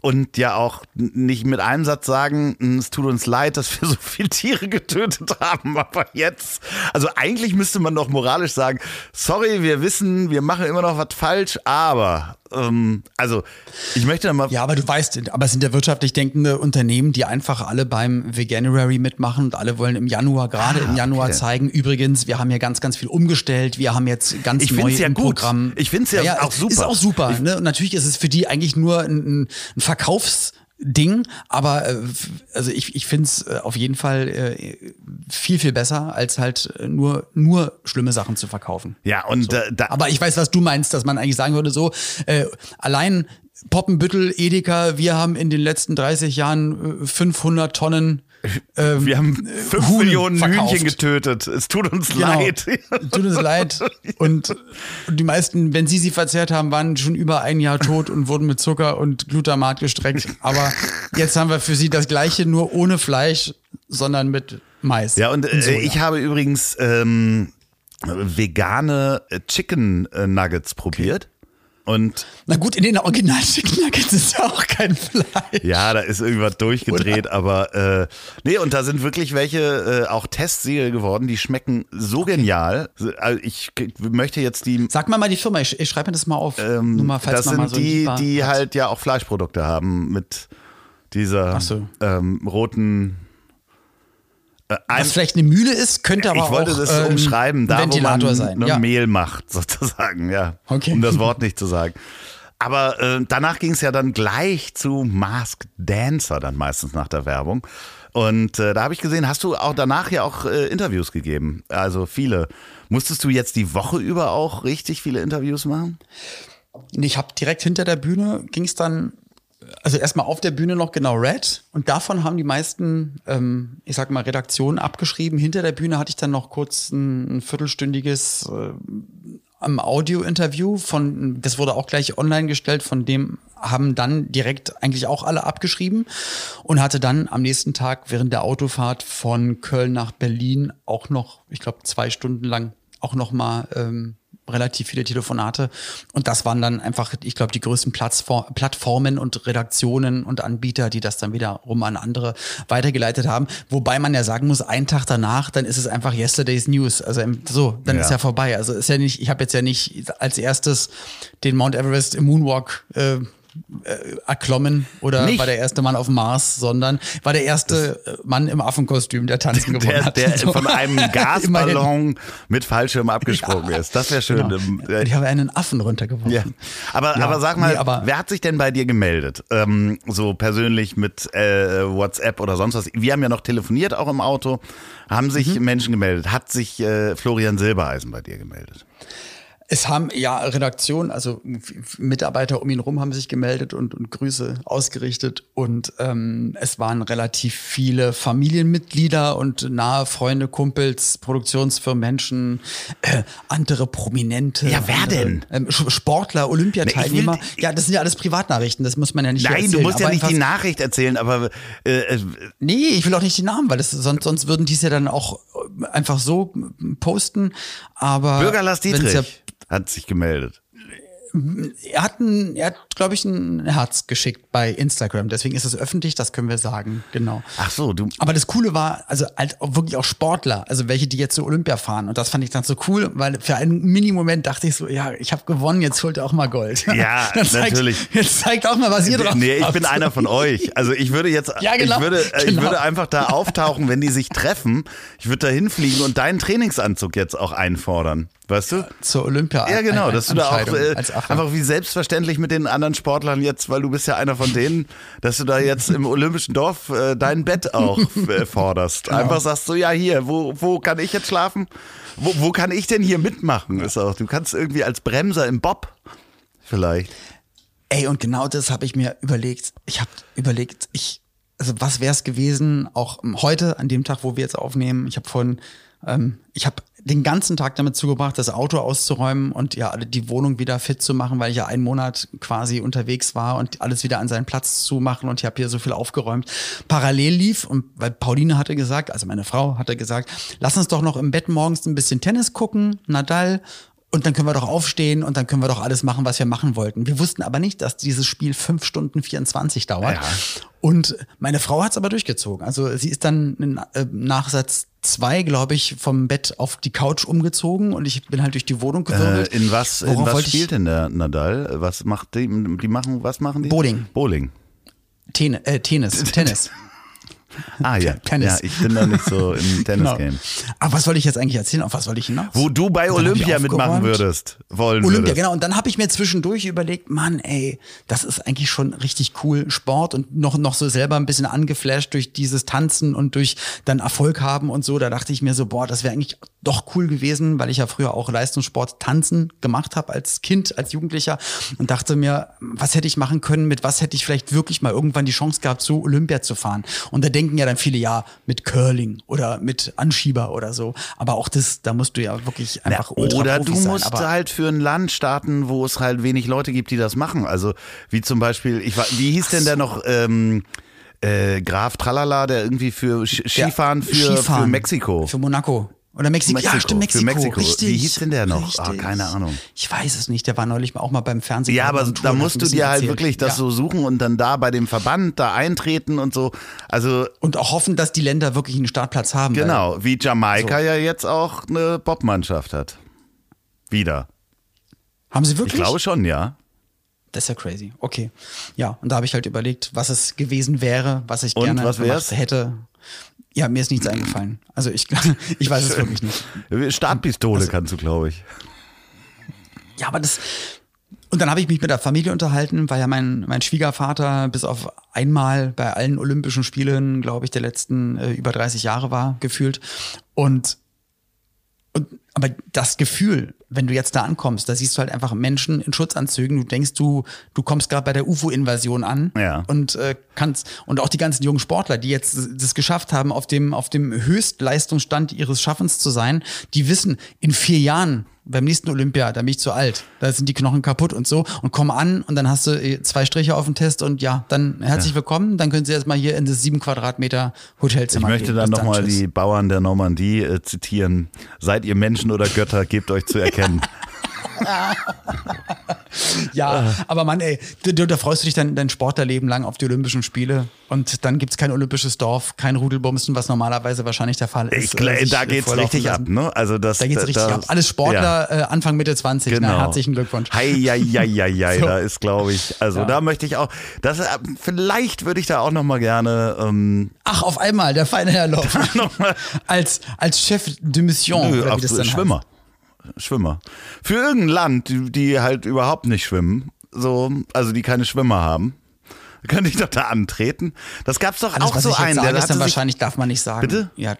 und ja auch nicht mit einem Satz sagen, "Mm, es tut uns leid, dass wir so viele Tiere getötet haben, aber jetzt, also eigentlich müsste man doch moralisch sagen, sorry, wir wissen, wir machen immer noch was falsch, aber Ähm, also, ich möchte da mal. Ja, aber du weißt, aber es sind ja wirtschaftlich denkende Unternehmen, die einfach alle beim Veganuary mitmachen und alle wollen im Januar, gerade Ah, im Januar okay. zeigen, übrigens, wir haben hier ganz, ganz viel umgestellt, wir haben jetzt ganz Ich neu ja im gut. Programm. Ich find's ja auch super. Ist auch super. Ne? Und natürlich ist es für die eigentlich nur ein, ein Verkaufsding, aber äh, also ich, ich finde es äh, auf jeden Fall äh, viel, viel besser, als halt äh, nur, nur schlimme Sachen zu verkaufen. Ja, und äh, da, Aber ich weiß, was du meinst, dass man eigentlich sagen würde, so, äh, allein Poppenbüttel, Edeka, wir haben in den letzten 30 Jahren äh, 500 Tonnen ähm, wir haben fünf Huhn Millionen verkauft. Hühnchen getötet. Es tut uns Genau. leid. Tut uns leid. Und die meisten, wenn sie sie verzehrt haben, waren schon über ein Jahr tot und wurden mit Zucker und Glutamat gestreckt. Aber jetzt haben wir für sie das Gleiche, nur ohne Fleisch, sondern mit Mais. Ja, und äh, Soja. ich habe übrigens ähm, vegane äh, Chicken äh, Nuggets probiert. Und Na gut, in den Original Chicken Nuggets ist ja auch kein Fleisch. ja, da ist irgendwas durchgedreht, aber äh, nee, und da sind wirklich welche äh, auch Testsiegel geworden, die schmecken so genial. Also ich möchte jetzt die Sag mal mal die Firma, ich, ich schreibe mir das mal auf. Nur mal, falls das sind mal so die, die hat. halt ja auch Fleischprodukte haben mit dieser so. ähm, roten ein, Was vielleicht eine Mühle ist, könnte aber ich wollte auch das ähm, umschreiben, da Ventilator wo man sein. Ja. Mehl macht, sozusagen, ja. Okay. Um das Wort nicht zu sagen. Aber äh, danach ging es ja dann gleich zu Masked Dancer, dann meistens nach der Werbung. Und äh, da habe ich gesehen, hast du auch danach ja auch äh, Interviews gegeben. Also viele. Musstest du jetzt die Woche über auch richtig viele Interviews machen? Ich habe direkt hinter der Bühne ging es dann, also erstmal auf der Bühne noch genau Red und davon haben die meisten, ähm, ich sag mal, Redaktionen abgeschrieben. Hinter der Bühne hatte ich dann noch kurz ein, ein viertelstündiges äh, Audio-Interview von, das wurde auch gleich online gestellt, von dem haben dann direkt eigentlich auch alle abgeschrieben und hatte dann am nächsten Tag während der Autofahrt von Köln nach Berlin auch noch, ich glaube, zwei Stunden lang auch noch mal ähm, relativ viele Telefonate und das waren dann einfach, ich glaube, die größten Plattfor Plattformen und Redaktionen und Anbieter, die das dann wiederum an andere weitergeleitet haben. Wobei man ja sagen muss, einen Tag danach, dann ist es einfach Yesterday's News. Also im- so, dann Ja. ist ja vorbei. Also ist ja nicht, ich habe jetzt ja nicht als erstes den Mount Everest im Moonwalk äh, äh, erklommen oder Nicht? war der erste Mann auf dem Mars, sondern war der erste äh, Mann im Affenkostüm, der tanzen gewonnen Der, hat. der So. von einem. Gasballon mit Fallschirm abgesprungen ist. Das wäre schön. Genau. Ähm, äh, Ich habe einen Affen runtergeworfen. Ja. Aber, Ja, aber sag mal, nee, aber- wer hat sich denn bei dir gemeldet? Ähm, so persönlich mit äh, WhatsApp oder sonst was. Wir haben ja noch telefoniert, auch im Auto. Haben sich Mhm. Menschen gemeldet? Hat sich äh, Florian Silbereisen bei dir gemeldet? Es haben ja Redaktion, also Mitarbeiter um ihn rum haben sich gemeldet und, und Grüße ausgerichtet. Und ähm, es waren relativ viele Familienmitglieder und nahe Freunde, Kumpels, Produktionsfirmen, Menschen, äh, andere Prominente. Ja, wer andere, denn? Ähm, Sportler, Olympiateilnehmer. Ich will- ja, das sind ja alles Privatnachrichten, das muss man ja nicht Nein, erzählen. du musst ja nicht die Nachricht erzählen, aber äh, äh, Nee, ich will auch nicht die Namen, weil das, sonst, sonst würden die es ja dann auch äh, einfach so äh, posten. Aber Bürgerlass Dietrich hat sich gemeldet. er hat, ein, er hat glaube ich, ein Herz geschickt bei Instagram. Deswegen ist es öffentlich, das können wir sagen. Genau. Ach so, du. Aber das Coole war, also halt auch wirklich auch Sportler, also welche, die jetzt zu Olympia fahren. Und das fand ich dann so cool, weil für einen Mini-Moment dachte ich so, ja, ich habe gewonnen, jetzt holt ihr auch mal Gold. Ja, zeigt, natürlich. Jetzt zeigt auch mal, was ihr drauf Nee, ich habt. bin einer von euch. Also ich würde jetzt, Ja, genau. ich, würde, äh, ich Genau. würde einfach da auftauchen, wenn die sich treffen. Ich würde da hinfliegen und deinen Trainingsanzug jetzt auch einfordern. Weißt du? Zur Olympia. Ja, genau, dass du da auch äh, einfach wie selbstverständlich mit den anderen Sportlern jetzt, weil du bist ja einer von denen, dass du da jetzt im Olympischen Dorf äh, dein Bett auch äh, forderst. Genau. Einfach sagst so, ja hier, wo, wo kann ich jetzt schlafen? Wo, wo kann ich denn hier mitmachen? Ist auch, du kannst irgendwie als Bremser im Bob vielleicht. Ey, und genau das habe ich mir überlegt. Ich habe überlegt, ich, also was wäre es gewesen, auch heute, an dem Tag, wo wir jetzt aufnehmen, ich habe vorhin, ähm, ich habe den ganzen Tag damit zugebracht, das Auto auszuräumen und ja, die Wohnung wieder fit zu machen, weil ich ja einen Monat quasi unterwegs war und alles wieder an seinen Platz zu machen und ich habe hier so viel aufgeräumt. Parallel lief und weil Pauline hatte gesagt, also meine Frau hatte gesagt, lass uns doch noch im Bett morgens ein bisschen Tennis gucken, Nadal und dann können wir doch aufstehen und dann können wir doch alles machen, was wir machen wollten. Wir wussten aber nicht, dass dieses Spiel fünf Stunden 24 dauert. Ja. Und meine Frau hat es aber durchgezogen. Also sie ist dann in, äh, nach Satz zwei, glaube ich, vom Bett auf die Couch umgezogen und ich bin halt durch die Wohnung Äh, gewirbelt. in was, in was spielt denn der Nadal? Was macht die? Die machen, was machen die? Bowling. Bowling. Ten äh, Tennis, Tennis. Ah ja, Tennis. ja, ich bin da nicht so im Genau. Tennis-Game. Aber was wollte ich jetzt eigentlich erzählen? Auf was wollte ich hinaus? Wo du bei Olympia mitmachen würdest, wollen Olympia, würdest. genau. Und dann habe ich mir zwischendurch überlegt, Mann, ey, das ist eigentlich schon richtig cool Sport und noch, noch so selber ein bisschen angeflasht durch dieses Tanzen und durch dann Erfolg haben und so. Da dachte ich mir so, boah, das wäre eigentlich doch cool gewesen, weil ich ja früher auch Leistungssport tanzen gemacht habe als Kind, als Jugendlicher und dachte mir, was hätte ich machen können, mit was hätte ich vielleicht wirklich mal irgendwann die Chance gehabt, zu Olympia zu fahren. Und da denken ja dann viele, ja, mit Curling oder mit Anschieber oder so. Aber auch das, da musst du ja wirklich einfach ultra oder du sein. musst Aber halt für ein Land starten, wo es halt wenig Leute gibt, die das machen. Also wie zum Beispiel, ich war, wie hieß denn der noch ähm, äh, Graf Tralala, der irgendwie für Skifahren für, Skifahren. für Mexiko. Für Monaco. Oder Mexiko. Mexiko, Ja, stimmt, für Mexiko. Mexiko. Richtig. Wie hieß denn der noch? Ah, keine Ahnung. Ich weiß es nicht. Der war neulich auch mal beim Fernsehen. ja, aber da musst du dir halt erzählt. wirklich das ja. so suchen und dann da bei dem Verband da eintreten und so. Also Und auch hoffen, dass die Länder wirklich einen Startplatz haben. weil- genau, wie Jamaika ja jetzt auch eine Bobmannschaft hat. Wieder. Haben sie Ich wirklich? glaube schon, ja. Das ist ja crazy. Okay. Ja, und da habe ich halt überlegt, was es gewesen wäre, was ich Und, gerne was gemacht hätte. Ja, mir ist nichts eingefallen. Also ich, ich weiß es wirklich nicht. Startpistole Also kannst du, glaube ich. Ja, aber das. Und dann habe ich mich mit der Familie unterhalten, weil ja mein, mein Schwiegervater bis auf einmal bei allen Olympischen Spielen, glaube ich, der letzten äh, über 30 Jahre war, gefühlt. Und, und aber das Gefühl, wenn du jetzt da ankommst, da siehst du halt einfach Menschen in Schutzanzügen. Du denkst, du, du kommst gerade bei der UFO-Invasion an Ja. und äh, kannst und auch die ganzen jungen Sportler, die jetzt das geschafft haben, auf dem auf dem Höchstleistungsstand ihres Schaffens zu sein, die wissen, in vier Jahren beim nächsten Olympia, da bin ich zu alt, da sind die Knochen kaputt und so und kommen an und dann hast du äh, zwei Striche auf dem Test und ja, dann herzlich willkommen, dann können Sie erstmal hier in das sieben Quadratmeter Ich Hotelzimmer möchte gehen. dann nochmal die Bauern der Normandie äh, zitieren. Seid ihr Menschen oder Götter, gebt euch zu erkennen. Ja, aber Mann, ey, du, da freust du dich dein, dein Sportlerleben lang auf die Olympischen Spiele und dann gibt's kein olympisches Dorf, kein Rudelbumsen, was normalerweise wahrscheinlich der Fall ist. Ich, äh, da äh, geht's richtig ab, lassen. ne? Also das, Da geht's richtig das, ab. Alles Sportler, äh, Anfang Mitte 20. Genau. Na, herzlichen Glückwunsch. Hei, hei, hei, hei, So. da ist, glaube ich, also Ja. da möchte ich auch, das, äh, vielleicht würde ich da auch nochmal gerne, ähm, Ach, auf einmal, der feine Herr Loff. Nochmal. als, als Chef de Mission, nö, oder wie das dann Schwimmer. Schwimmer. Für irgendein Land, die, die halt überhaupt nicht schwimmen, so, also die keine Schwimmer haben, könnte ich doch da antreten. Das gab's doch. Alles, auch so einen, der sich, wahrscheinlich, darf man nicht sagen. Bitte? Ja.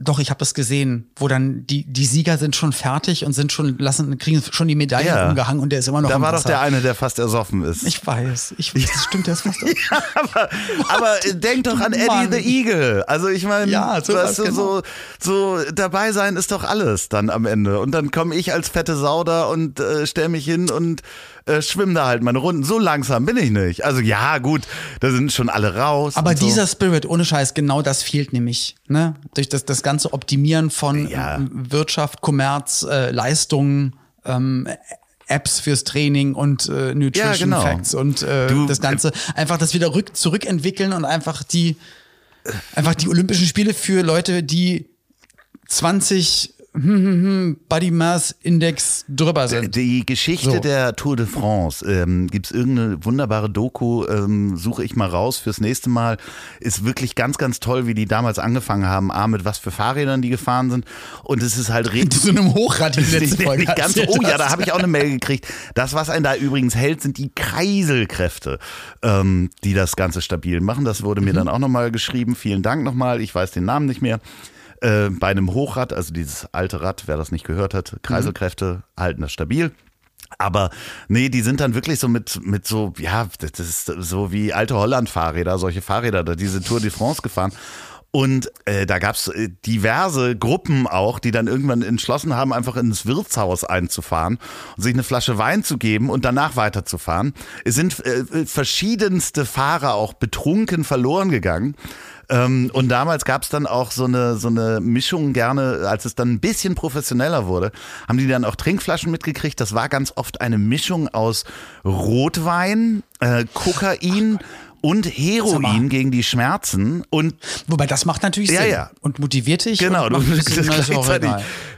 Doch, ich habe das gesehen, wo dann die, die Sieger sind schon fertig und sind schon, lassen, kriegen schon die Medaillen Ja. umgehangen und der ist immer noch da war doch Wasser. der eine, der fast ersoffen ist. Ich weiß, ich weiß, das stimmt, der ist fast aber, aber denk doch an Eddie Mann. the Eagle. Also ich meine, Ja, weißt du, genau. so, so dabei sein ist doch alles dann am Ende. Und dann komme ich als fette Sau da und äh, stell mich hin und äh, schwimme da halt meine Runden. So langsam bin ich nicht. Also ja, gut, da sind schon alle raus. Aber so. dieser Spirit, ohne Scheiß, genau das fehlt nämlich. Ne? Durch das, das ganze Optimieren von Ja. ähm, Wirtschaft, Kommerz, äh, Leistungen, ähm, Apps fürs Training und äh, Nutrition Ja, genau. Facts und äh, Du- das Ganze einfach das wieder rück, zurückentwickeln und einfach die einfach die Olympischen Spiele für Leute, die 20 hm, hm, hm, Body Mass Index drüber sind. Die Geschichte So. der Tour de France, ähm, gibt es irgendeine wunderbare Doku, ähm, suche ich mal raus fürs nächste Mal. Ist wirklich ganz, ganz toll, wie die damals angefangen haben, A, mit was für Fahrrädern die gefahren sind. Und es ist halt richtig. Zu einem Hochrad die letzte Nicht- Folge. ganz, oh ja, da habe ich auch eine Mail gekriegt. Das, was einen da übrigens hält, sind die Kreiselkräfte, ähm, die das Ganze stabil machen. Das wurde Mhm. mir dann auch nochmal geschrieben. Vielen Dank nochmal. Ich weiß den Namen nicht mehr. Äh, bei einem Hochrad, also dieses alte Rad, wer das nicht gehört hat, Kreiselkräfte halten das stabil. Aber nee, die sind dann wirklich so mit, mit so, ja, das ist so wie alte Holland-Fahrräder, solche Fahrräder, da diese Tour de France gefahren. Und äh, da gab's äh, diverse Gruppen auch, die dann irgendwann entschlossen haben, einfach ins Wirtshaus einzufahren und sich eine Flasche Wein zu geben und danach weiterzufahren. Es sind äh, verschiedenste Fahrer auch betrunken verloren gegangen. Ähm, und damals gab es dann auch so eine, so eine Mischung gerne, als es dann ein bisschen professioneller wurde, haben die dann auch Trinkflaschen mitgekriegt. Das war ganz oft eine Mischung aus Rotwein, äh, Kokain und. Heroin gegen die Schmerzen und Wobei das macht natürlich Ja, Sinn. ja. Und motiviert dich. Genau, und du bist gleichzeitig.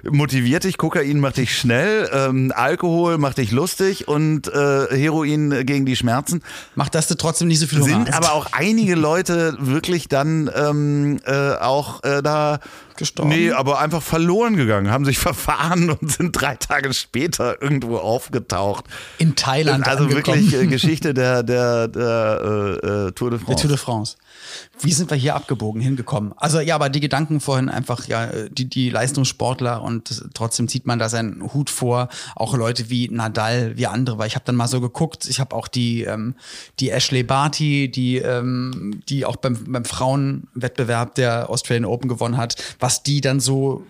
Motiviert dich, Kokain macht dich schnell, ähm, Alkohol macht dich lustig und äh, Heroin gegen die Schmerzen. Macht, dass du trotzdem nicht so viel Hunger Sind aber auch einige Leute wirklich dann ähm, äh, auch äh, da Gestorben? Nee, aber einfach verloren gegangen, haben sich verfahren und sind drei Tage später irgendwo aufgetaucht. in Thailand Also angekommen. wirklich äh, Geschichte der, der, der äh, äh, Tour de Der France. Tour de France. Wie sind wir hier abgebogen hingekommen? Also ja, aber die Gedanken vorhin einfach, ja, die, die Leistungssportler und trotzdem zieht man da seinen Hut vor, auch Leute wie Nadal, wie andere, weil ich habe dann mal so geguckt, ich habe auch die, ähm, die Ashley Barty, die, ähm, die auch beim, beim Frauenwettbewerb der Australian Open gewonnen hat, was die dann so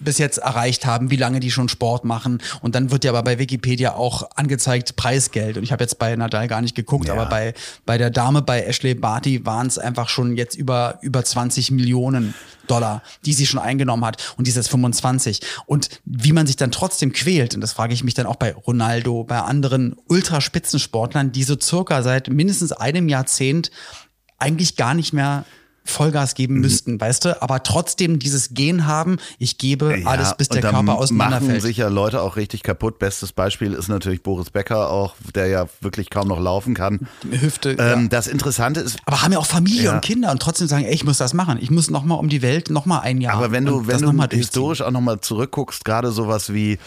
bis jetzt erreicht haben, wie lange die schon Sport machen. Und dann wird ja aber bei Wikipedia auch angezeigt Preisgeld. Und ich habe jetzt bei Nadal gar nicht geguckt, Ja. aber bei, bei der Dame, bei Ashley Barty, waren es einfach schon jetzt über, über 20 Millionen Dollar, die sie schon eingenommen hat. Und die ist jetzt 25. Und wie man sich dann trotzdem quält, und das frage ich mich dann auch bei Ronaldo, bei anderen Ultraspitzensportlern, die so circa seit mindestens einem Jahrzehnt eigentlich gar nicht mehr Vollgas geben Mhm. müssten, weißt du, aber trotzdem dieses Gen haben, ich gebe alles, bis der Körper machen auseinanderfällt. sich ja Leute auch richtig kaputt. Bestes Beispiel ist natürlich Boris Becker auch, der ja wirklich kaum noch laufen kann. Hüfte. Ähm, ja. Das Interessante ist, Aber haben ja auch Familie Ja. und Kinder und trotzdem sagen, ey, ich muss das machen. Ich muss noch mal um die Welt, noch mal ein Jahr. Aber wenn du, wenn du noch mal durchziehen. historisch auch nochmal zurückguckst, gerade sowas wie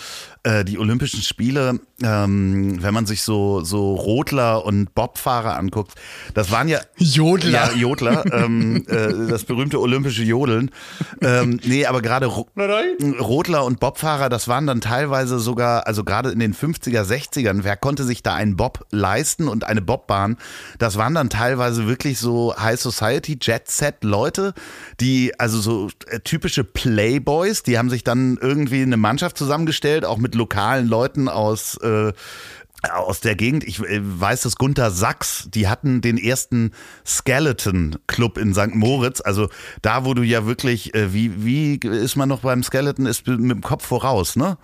äh, die Olympischen Spiele, ähm, wenn man sich so, so Rodler und Bobfahrer anguckt, das waren ja Jodler. Ja, Jodler, ähm, äh, das berühmte olympische Jodeln. Ähm, nee, aber gerade Ro Rodler und Bobfahrer, das waren dann teilweise sogar, also gerade in den 50er, 60ern, wer konnte sich da einen Bob leisten und eine Bobbahn? Das waren dann teilweise wirklich so High Society, Jet Set Leute, die, also so äh, typische Playboys, die haben sich dann irgendwie eine Mannschaft zusammengestellt, auch mit lokalen Leuten aus, äh, aus der Gegend, ich äh, weiß dass Gunther Sachs, die hatten den ersten Skeleton Club in St. Moritz, also da, wo du ja wirklich, äh, wie, wie ist man noch beim Skeleton, ist mit dem Kopf voraus, ne?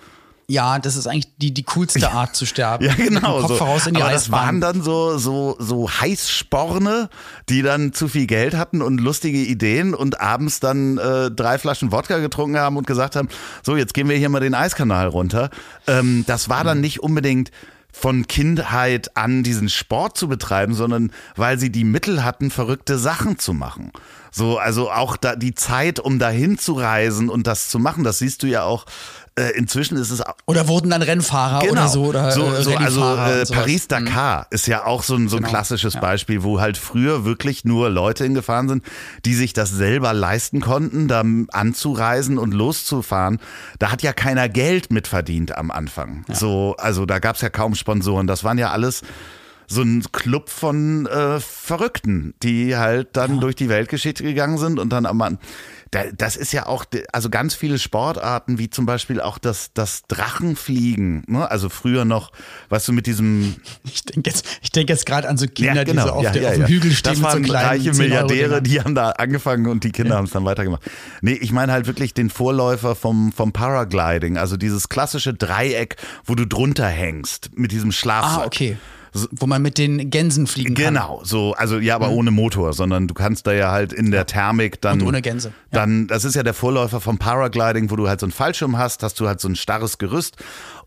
Ja, das ist eigentlich die, die coolste Art zu sterben. Ja, genau. Kopf so. voraus in die Aber das Eisbahn. waren dann so, so, so Heißsporne, die dann zu viel Geld hatten und lustige Ideen und abends dann äh, drei Flaschen Wodka getrunken haben und gesagt haben, so, jetzt gehen wir hier mal den Eiskanal runter. Ähm, das war dann nicht unbedingt von Kindheit an diesen Sport zu betreiben, sondern weil sie die Mittel hatten, verrückte Sachen zu machen. So, also auch da die Zeit, um dahin zu reisen und das zu machen, das siehst du ja auch. Äh, inzwischen ist es auch Oder wurden dann Rennfahrer oder so. Oder, Genau. so, äh, so also äh, und sowas. Paris-Dakar ist ja auch so ein, so ein Genau, klassisches ja. Beispiel, wo halt früher wirklich nur Leute hingefahren sind, die sich das selber leisten konnten, da anzureisen und loszufahren. Da hat ja keiner Geld mitverdient am Anfang. So, also da gab's ja kaum Sponsoren. Das waren ja alles so ein Club von äh, Verrückten, die halt dann durch die Weltgeschichte gegangen sind und dann am Mann. Da, das ist ja auch, also ganz viele Sportarten, wie zum Beispiel auch das, das Drachenfliegen. Ne? Also früher noch, weißt du, mit diesem Ich denke jetzt, ich jetzt gerade an so Kinder, die so auf, ja, der, ja, auf dem ja. Hügel stehen Das so waren kleinen reiche 10 Euro Milliardäre, die haben da angefangen und die Kinder haben es dann weitergemacht. Nee, ich meine halt wirklich den Vorläufer vom, vom Paragliding, also dieses klassische Dreieck, wo du drunter hängst mit diesem Schlafsack. Ah, okay. Wo man mit den Gänsen fliegen kann. Genau, so, also ja, aber ohne Motor, sondern du kannst da ja halt in der Thermik dann. Und ohne Gänse, ja. Dann, das ist ja der Vorläufer vom Paragliding, wo du halt so einen Fallschirm hast, hast du halt so ein starres Gerüst.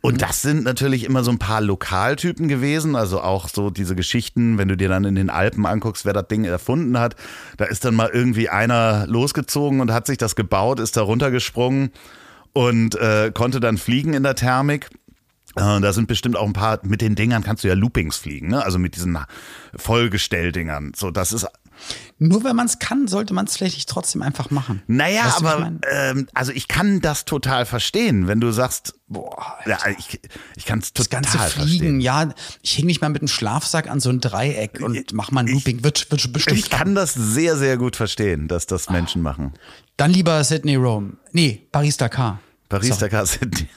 Und Mhm. das sind natürlich immer so ein paar Lokaltypen gewesen, also auch so diese Geschichten, wenn du dir dann in den Alpen anguckst, wer das Ding erfunden hat, da ist dann mal irgendwie einer losgezogen und hat sich das gebaut, ist da runtergesprungen und äh, konnte dann fliegen in der Thermik. Äh, Da sind bestimmt auch ein paar, mit den Dingern kannst du ja Loopings fliegen, ne? also mit diesen Vollgestelldingern. So, das ist, Nur wenn man es kann, sollte man es vielleicht nicht trotzdem einfach machen. Naja, Weißt ich aber ähm, also ich kann das total verstehen, wenn du sagst, Boah, ja, ich, ich kann es das total ganze Fliegen, verstehen. ja, ich hänge mich mal mit einem Schlafsack an so ein Dreieck und mach mal ein Looping, wird, wird bestimmt Ich kann das sehr, sehr gut verstehen, dass das Menschen machen. Dann lieber Sydney Rome. Nee, Paris Dakar. Paris, So. Dakar, Sydney,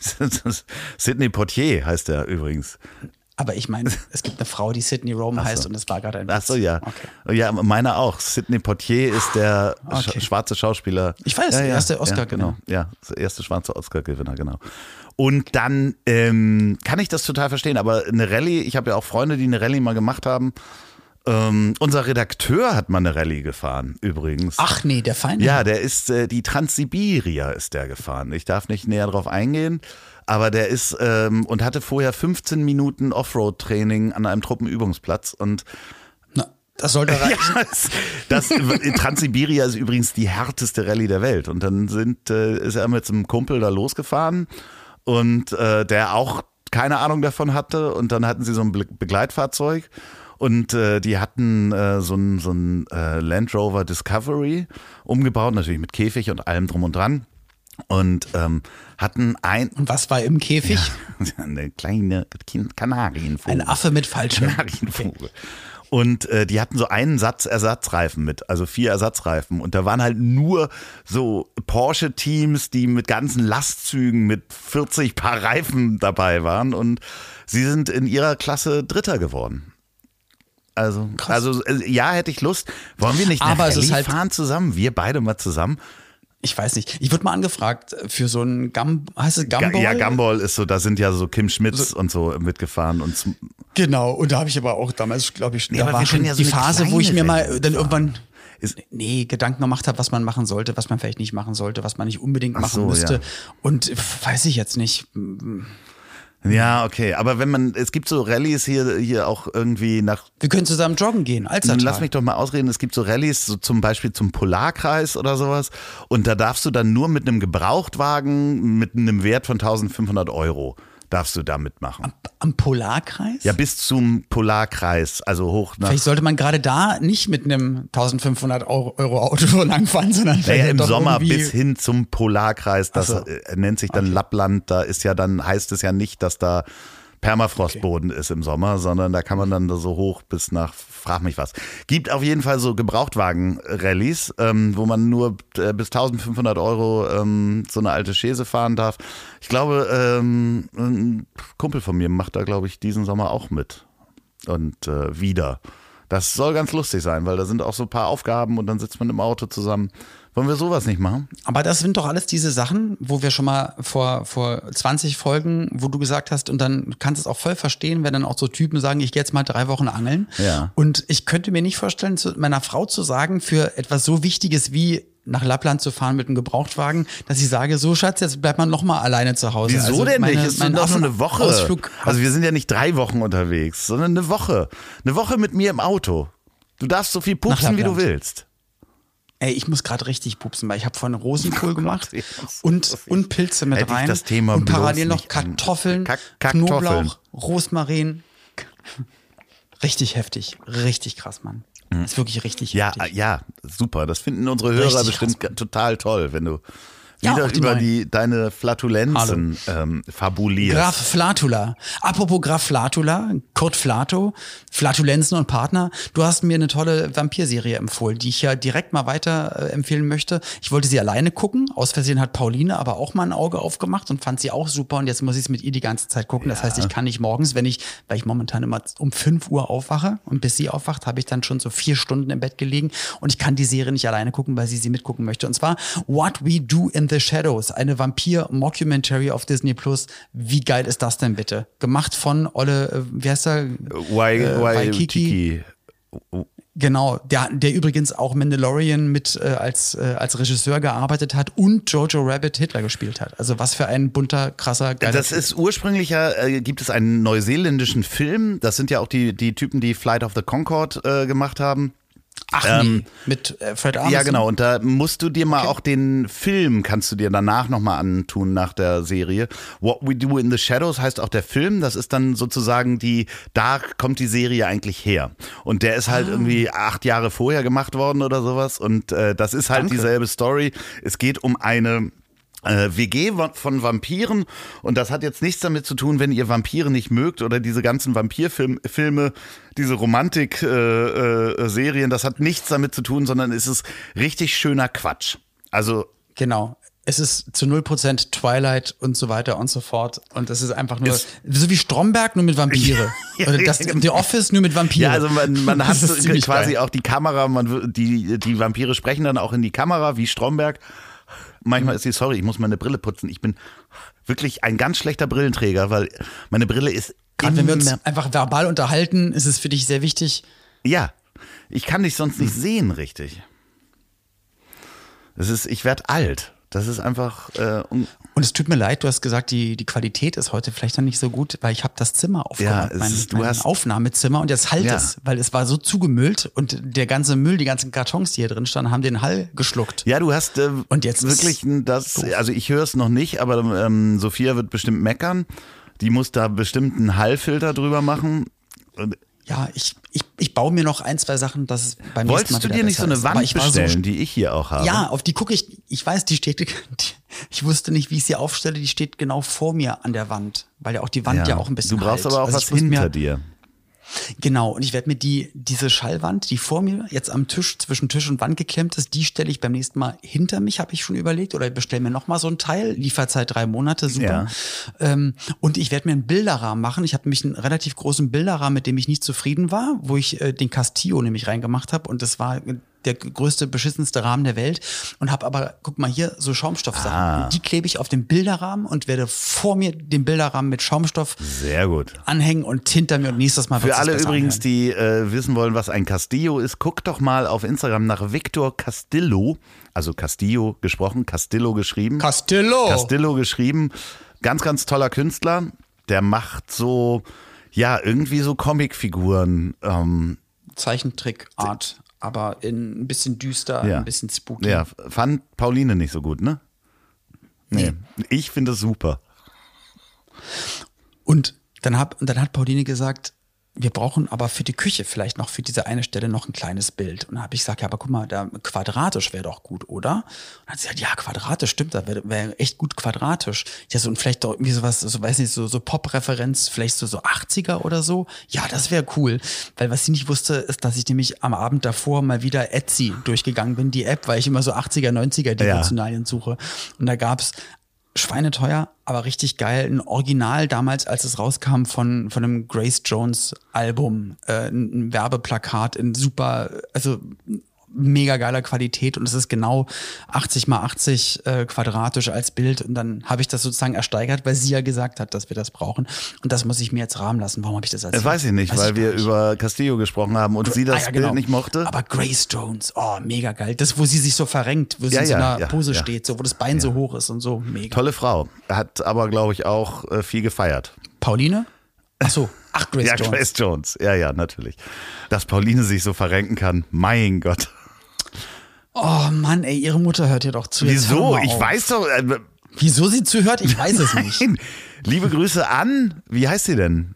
Sydney Portier heißt er übrigens. Aber ich meine, es gibt eine Frau, die Sydney Rome heißt und es war gerade ein Ach Witz. so, ja. Okay. Ja, meiner auch. Sydney Portier ist der Okay. sch schwarze Schauspieler. Ich weiß, ja, der ja, erste ja, Oscar-Gewinner. genau. Ja, der erste schwarze Oscar-Gewinner, genau. Und dann ähm, kann ich das total verstehen, aber eine Rallye, ich habe ja auch Freunde, die eine Rallye mal gemacht haben. Ähm, unser Redakteur hat mal eine Rallye gefahren, übrigens. Ach nee, der Feind. Ja, der ist, äh, die Transsibiria ist der gefahren. Ich darf nicht näher drauf eingehen, aber der ist ähm, und hatte vorher 15 Minuten Offroad-Training an einem Truppenübungsplatz und Na, das sollte reichen. ja, das, das Transsibiria ist übrigens die härteste Rallye der Welt und dann sind, äh, ist er mit einem Kumpel da losgefahren und äh, der auch keine Ahnung davon hatte und dann hatten sie so ein Be Begleitfahrzeug und äh, die hatten äh, so ein, so ein äh, Land Rover Discovery umgebaut, natürlich mit Käfig und allem drum und dran und ähm, hatten ein Und was war im Käfig? eine kleine Kanarienvogel. Ein Affe mit Fallschirm. Kanarienvogel. Und äh, die hatten so einen Satz Ersatzreifen mit, also vier Ersatzreifen. Und da waren halt nur so Porsche-Teams, die mit ganzen Lastzügen mit 40 Paar Reifen dabei waren. Und sie sind in ihrer Klasse Dritter geworden. Also, also äh, ja, hätte ich Lust. Wollen wir nicht Aber es ist halt- fahren zusammen? Wir beide mal zusammen? Ich weiß nicht. Ich wurde mal angefragt für so ein Gum, heißt es Gumball? Ja, Gumball ist so, da sind ja so Kim Schmitz und so mitgefahren. Und Genau. Und da habe ich aber auch damals, glaube ich, Nee, da war schon ja so die Phase, wo ich mir mal Rallye dann fahren. irgendwann Ist- nee, Gedanken gemacht habe, was man machen sollte, was man vielleicht nicht machen sollte, was man nicht unbedingt Ach machen so, müsste. ja. Und weiß ich jetzt nicht. Ja, okay. Aber wenn man, es gibt so Rallyes hier, hier auch irgendwie nach, Wir können zusammen joggen gehen. dann Alzertal. lass mich doch mal ausreden, es gibt so Rallyes, so zum Beispiel zum Polarkreis oder sowas. Und da darfst du dann nur mit einem Gebrauchtwagen mit einem Wert von 1500 Euro darfst du da mitmachen. Am Polarkreis? Ja, bis zum Polarkreis, also hoch nach. Vielleicht sollte man gerade da nicht mit einem 1500 Euro, Euro Auto langfahren, sondern Naja, im Sommer bis hin zum Polarkreis, das so. äh, nennt sich dann Lappland, da ist ja dann, heißt es ja nicht, dass da Permafrostboden ist im Sommer, sondern da kann man dann so hoch bis nach, frag mich was. Gibt auf jeden Fall so Gebrauchtwagen-Rallyes, ähm, wo man nur äh, bis 1500 Euro ähm, so eine alte Schäse fahren darf. Ich glaube, ähm, ein Kumpel von mir macht da, glaube ich, diesen Sommer auch mit. Und äh, wieder. Das soll ganz lustig sein, weil da sind auch so ein paar Aufgaben und dann sitzt man im Auto zusammen. Wollen wir sowas nicht machen? Aber das sind doch alles diese Sachen, wo wir schon mal vor, vor 20 Folgen, wo du gesagt hast, und dann du kannst es auch voll verstehen, wenn dann auch so Typen sagen, ich gehe jetzt mal drei Wochen angeln. Ja. Und ich könnte mir nicht vorstellen, zu meiner Frau zu sagen, für etwas so Wichtiges wie nach Lappland zu fahren mit einem Gebrauchtwagen, dass ich sage, so Schatz, jetzt bleibt man noch mal alleine zu Hause. Wieso Also denn meine- nicht? Es ist mein doch nur eine Woche. Ausflug Also wir sind ja nicht drei Wochen unterwegs, sondern eine Woche. Eine Woche mit mir im Auto. Du darfst so viel pupsen, wie du willst. Ey, ich muss gerade richtig pupsen, weil ich habe vorhin Rosenkohl Oh gemacht Gott, und, und Pilze mit rein. das Thema und parallel noch Kartoffeln, Kack- Kacktoffeln. Knoblauch, Rosmarin. Richtig heftig. Richtig krass, Mann. Ist wirklich richtig Mhm. Ja, heftig. ja, super. Das finden unsere Hörer Richtig bestimmt krass. total toll, wenn du Ja, wieder über die, deine Flatulenzen ähm, fabulierst. Graf Flatula. Apropos Graf Flatula, Kurt Flato, Flatulenzen und Partner. Du hast mir eine tolle Vampirserie empfohlen, die ich ja direkt mal weiter äh, empfehlen möchte. Ich wollte sie alleine gucken. Aus Versehen hat Pauline aber auch mal ein Auge aufgemacht und fand sie auch super. Und jetzt muss ich es mit ihr die ganze Zeit gucken. Das heißt, ich kann nicht morgens, wenn ich, weil ich momentan immer um 5 Uhr aufwache und bis sie aufwacht, habe ich dann schon so vier Stunden im Bett gelegen und ich kann die Serie nicht alleine gucken, weil sie sie mitgucken möchte. Und zwar What We Do in the Shadows, eine Vampir-Mockumentary auf Disney Plus. Wie geil ist das denn bitte? Gemacht von Olle, äh, wie heißt er? Äh, Wai, Waikiki. Genau, der, der übrigens auch Mandalorian mit äh, als, äh, als Regisseur gearbeitet hat und Jojo Rabbit Hitler gespielt hat. Also was für ein bunter, krasser, geiler Das Typ. ist ursprünglich ja, äh, gibt es einen neuseeländischen Film. Das sind ja auch die, die Typen, die Flight of the Concorde äh, gemacht haben. Ach Ähm, nee, mit äh, Fred Armisen. Ja, genau. Und da musst du dir mal auch den Film, kannst du dir danach nochmal antun nach der Serie. What We Do in the Shadows heißt auch der Film. Das ist dann sozusagen die, da kommt die Serie eigentlich her. Und der ist Ah. halt irgendwie acht Jahre vorher gemacht worden oder sowas. Und äh, das ist halt Danke. dieselbe Story. Es geht um eine äh, WG von Vampiren und das hat jetzt nichts damit zu tun, wenn ihr Vampire nicht mögt oder diese ganzen Vampirfilme, Filme, diese Romantik-Serien, äh, äh, das hat nichts damit zu tun, sondern es ist richtig schöner Quatsch. Also Genau. Es ist zu 0% Twilight und so weiter und so fort. Und es ist einfach nur Ist- so wie Stromberg, nur mit Vampire. Ja, Oder das. The Office nur mit Vampire. ja, also man, man hat Das quasi geil. auch die Kamera, man die die Vampire sprechen dann auch in die Kamera wie Stromberg. Manchmal ist sie sorry, ich muss meine Brille putzen. Ich bin wirklich ein ganz schlechter Brillenträger, weil meine Brille ist Gerade wenn wir uns einfach verbal unterhalten, ist es für dich sehr wichtig. Ja, ich kann dich sonst nicht sehen, richtig. Das ist, ich werde alt. Das ist einfach. Äh, un- Und es tut mir leid, du hast gesagt, die, die Qualität ist heute vielleicht noch nicht so gut, weil ich habe das Zimmer aufgemacht, es mein, ist- du mein hast- Aufnahmezimmer und jetzt halt Ja. es, weil es war so zugemüllt und der ganze Müll, die ganzen Kartons, die hier drin standen, haben den Hall geschluckt. ja, du hast äh, Und jetzt wirklich das. Also ich höre es noch nicht, aber ähm, Sophia wird bestimmt meckern. Die muss da bestimmt einen Hallfilter drüber machen. Und Ja, ich, ich, ich baue mir noch ein, zwei Sachen, dass es beim nächsten Mal Wolltest du dir nicht so eine ist. Wand ich war so bestellen, die ich hier auch habe? Ja, auf die gucke ich. Ich weiß, die steht. Die, ich wusste nicht, wie ich sie aufstelle. Die steht genau vor mir an der Wand, weil ja auch die Wand ja, auch ein bisschen. Du brauchst halt. aber auch Also was hinter mir, dir. Genau. Und ich werde mir die diese Schallwand, die vor mir jetzt am Tisch zwischen Tisch und Wand geklemmt ist, die stelle ich beim nächsten Mal hinter mich. Habe ich schon überlegt oder ich bestelle mir noch mal so ein Teil. Lieferzeit drei Monate, super. Ähm, und ich werde mir einen Bilderrahmen machen. Ich habe nämlich einen relativ großen Bilderrahmen, mit dem ich nicht zufrieden war, wo ich äh, den Castillo nämlich reingemacht habe und das war der größte, beschissenste Rahmen der Welt und habe aber, guck mal hier, so Schaumstoffsachen. Ah. Die klebe ich auf den Bilderrahmen und werde vor mir den Bilderrahmen mit Schaumstoff Sehr gut. anhängen und hinter mir und nächstes Mal Für alle übrigens, anhören. die äh, wissen wollen, was ein Castillo ist, guckt doch mal auf Instagram nach Victor Castillo, also Castillo gesprochen, Castillo geschrieben. Castillo. Castillo geschrieben. Ganz, ganz toller Künstler. Der macht so, ja, irgendwie so Comicfiguren. Ähm, Zeichentrickart, aber in ein bisschen düster, ja. ein bisschen spooky. Ja, fand Pauline nicht so gut, ne? Nee. Ich finde es super. Und dann, hab, und dann hat Pauline gesagt, wir brauchen aber für die Küche vielleicht noch für diese eine Stelle noch ein kleines Bild. Und dann habe ich gesagt, ja, aber guck mal, da quadratisch wäre doch gut, oder? Und dann hat sie gesagt, ja, quadratisch, stimmt, da wäre wär echt gut quadratisch. Ja, so und vielleicht doch irgendwie sowas, so weiß nicht, so, so Pop-Referenz, vielleicht so, so 80er oder so. Ja, das wäre cool. Weil was sie nicht wusste, ist, dass ich nämlich am Abend davor mal wieder Etsy durchgegangen bin, die App, weil ich immer so 80er, 90er Devotionalien suche. Und da gab's schweineteuer, aber richtig geil. Ein Original damals, als es rauskam von, von einem Grace Jones Album, äh, ein Werbeplakat in super, also mega geiler Qualität und es ist genau 80 mal 80 äh, quadratisch als Bild und dann habe ich das sozusagen ersteigert, weil sie ja gesagt hat, dass wir das brauchen und das muss ich mir jetzt rahmen lassen. Warum habe ich das als Das weiß ich nicht, weil wir gar nicht. über Castillo gesprochen haben und sie das Ah, ja, Bild genau. nicht mochte. Aber Grace Jones, oh, mega geil. Das, wo sie sich so verrenkt, wo sie Ja, in so ja, einer ja, Pose ja. steht, so wo das Bein so hoch ist und so, mega. Tolle Frau. Hat aber, glaube ich, auch äh, viel gefeiert. Pauline? Ach so, ach Grace ja, Jones. Grace Jones. Ja, ja, natürlich. Dass Pauline sich so verrenken kann, mein Gott. Oh Mann, ey, ihre Mutter hört ja doch zu. Jetzt Wieso? Ich weiß doch. Äh, Wieso sie zuhört, ich weiß es nicht. nein. Liebe Grüße an, wie heißt sie denn?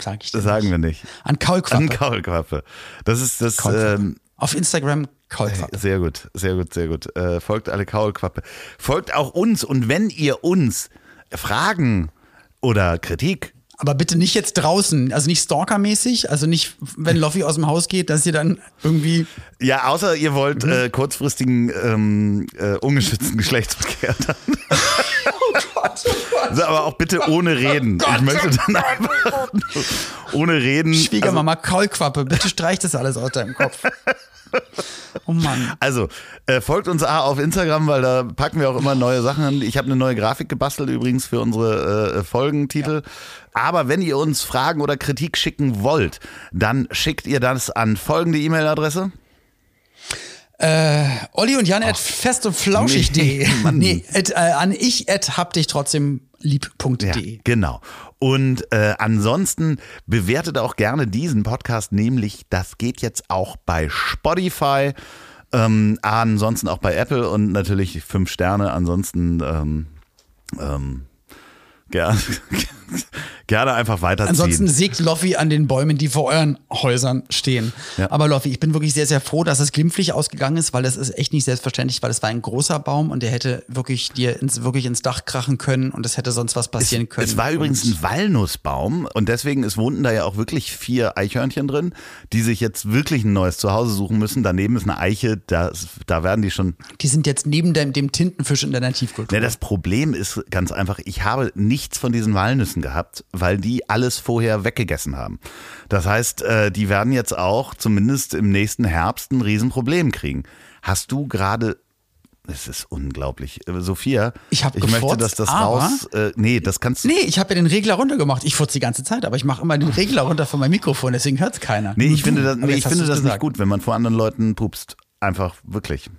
Sag ich dir Das sagen nicht. wir nicht. An Kaulquappe. An Kaulquappe. Das ist das. Ähm, Auf Instagram Kaulquappe. sehr gut, sehr gut, sehr gut. Äh, folgt alle Kaulquappe. Folgt auch uns und wenn ihr uns Fragen oder Kritik Aber bitte nicht jetzt draußen, also nicht stalkermäßig, also nicht, wenn Loffi aus dem Haus geht, dass ihr dann irgendwie. Ja, außer ihr wollt Mhm. äh, kurzfristigen ähm, äh, ungeschützten Geschlechtsverkehr dann. Oh Gott, oh Gott. Also, aber auch bitte ohne Reden. ich möchte dann einfach ohne Reden. Schwiegermama Kaulquappe, bitte streich das alles aus deinem Kopf. Oh Mann. Also, äh, folgt uns A auf Instagram, weil da packen wir auch immer neue Sachen an. Ich habe eine neue Grafik gebastelt übrigens für unsere äh, Folgentitel. Aber wenn ihr uns Fragen oder Kritik schicken wollt, dann schickt ihr das an folgende E-Mail-Adresse. Olli und Jan at fest und flauschig.de. Nee. Nee, at, äh, an ich at hab dich trotzdem lieb.de. Ja, genau. Und äh, ansonsten bewertet auch gerne diesen Podcast, nämlich das geht jetzt auch bei Spotify. Ähm, ansonsten auch bei Apple und natürlich fünf Sterne. Ansonsten ähm, ähm, gerne, gerne einfach weiterziehen. Ansonsten sägt Loffi an den Bäumen, die vor euren Häusern stehen. Ja. Aber Loffi, ich bin wirklich sehr, sehr froh, dass es glimpflich ausgegangen ist, weil das ist echt nicht selbstverständlich, weil es war ein großer Baum und der hätte wirklich dir ins, wirklich ins Dach krachen können und es hätte sonst was passieren können. Es war übrigens ein Walnussbaum und deswegen es wohnten da ja auch wirklich vier Eichhörnchen drin, die sich jetzt wirklich ein neues Zuhause suchen müssen. Daneben ist eine Eiche, da, da werden die schon. Die sind jetzt neben dem, dem Tintenfisch in deiner Tiefkultur. Ne, das Problem ist ganz einfach, ich habe nichts von diesen Walnüssen gehabt, weil die alles vorher weggegessen haben. Das heißt, äh, die werden jetzt auch zumindest im nächsten Herbst ein Riesenproblem kriegen. Hast du gerade es ist unglaublich. Äh, Sophia, Ich ich möchte, gefurzt, dass das raus. Äh, nee, das kannst du. Nee, ich habe ja den Regler runtergemacht. Ich furze die ganze Zeit, aber ich mache immer den Regler runter von meinem Mikrofon, deswegen hört's keiner. Nee, ich finde das, nee, ich finde das nicht gut, wenn man vor anderen Leuten pupst. Einfach wirklich.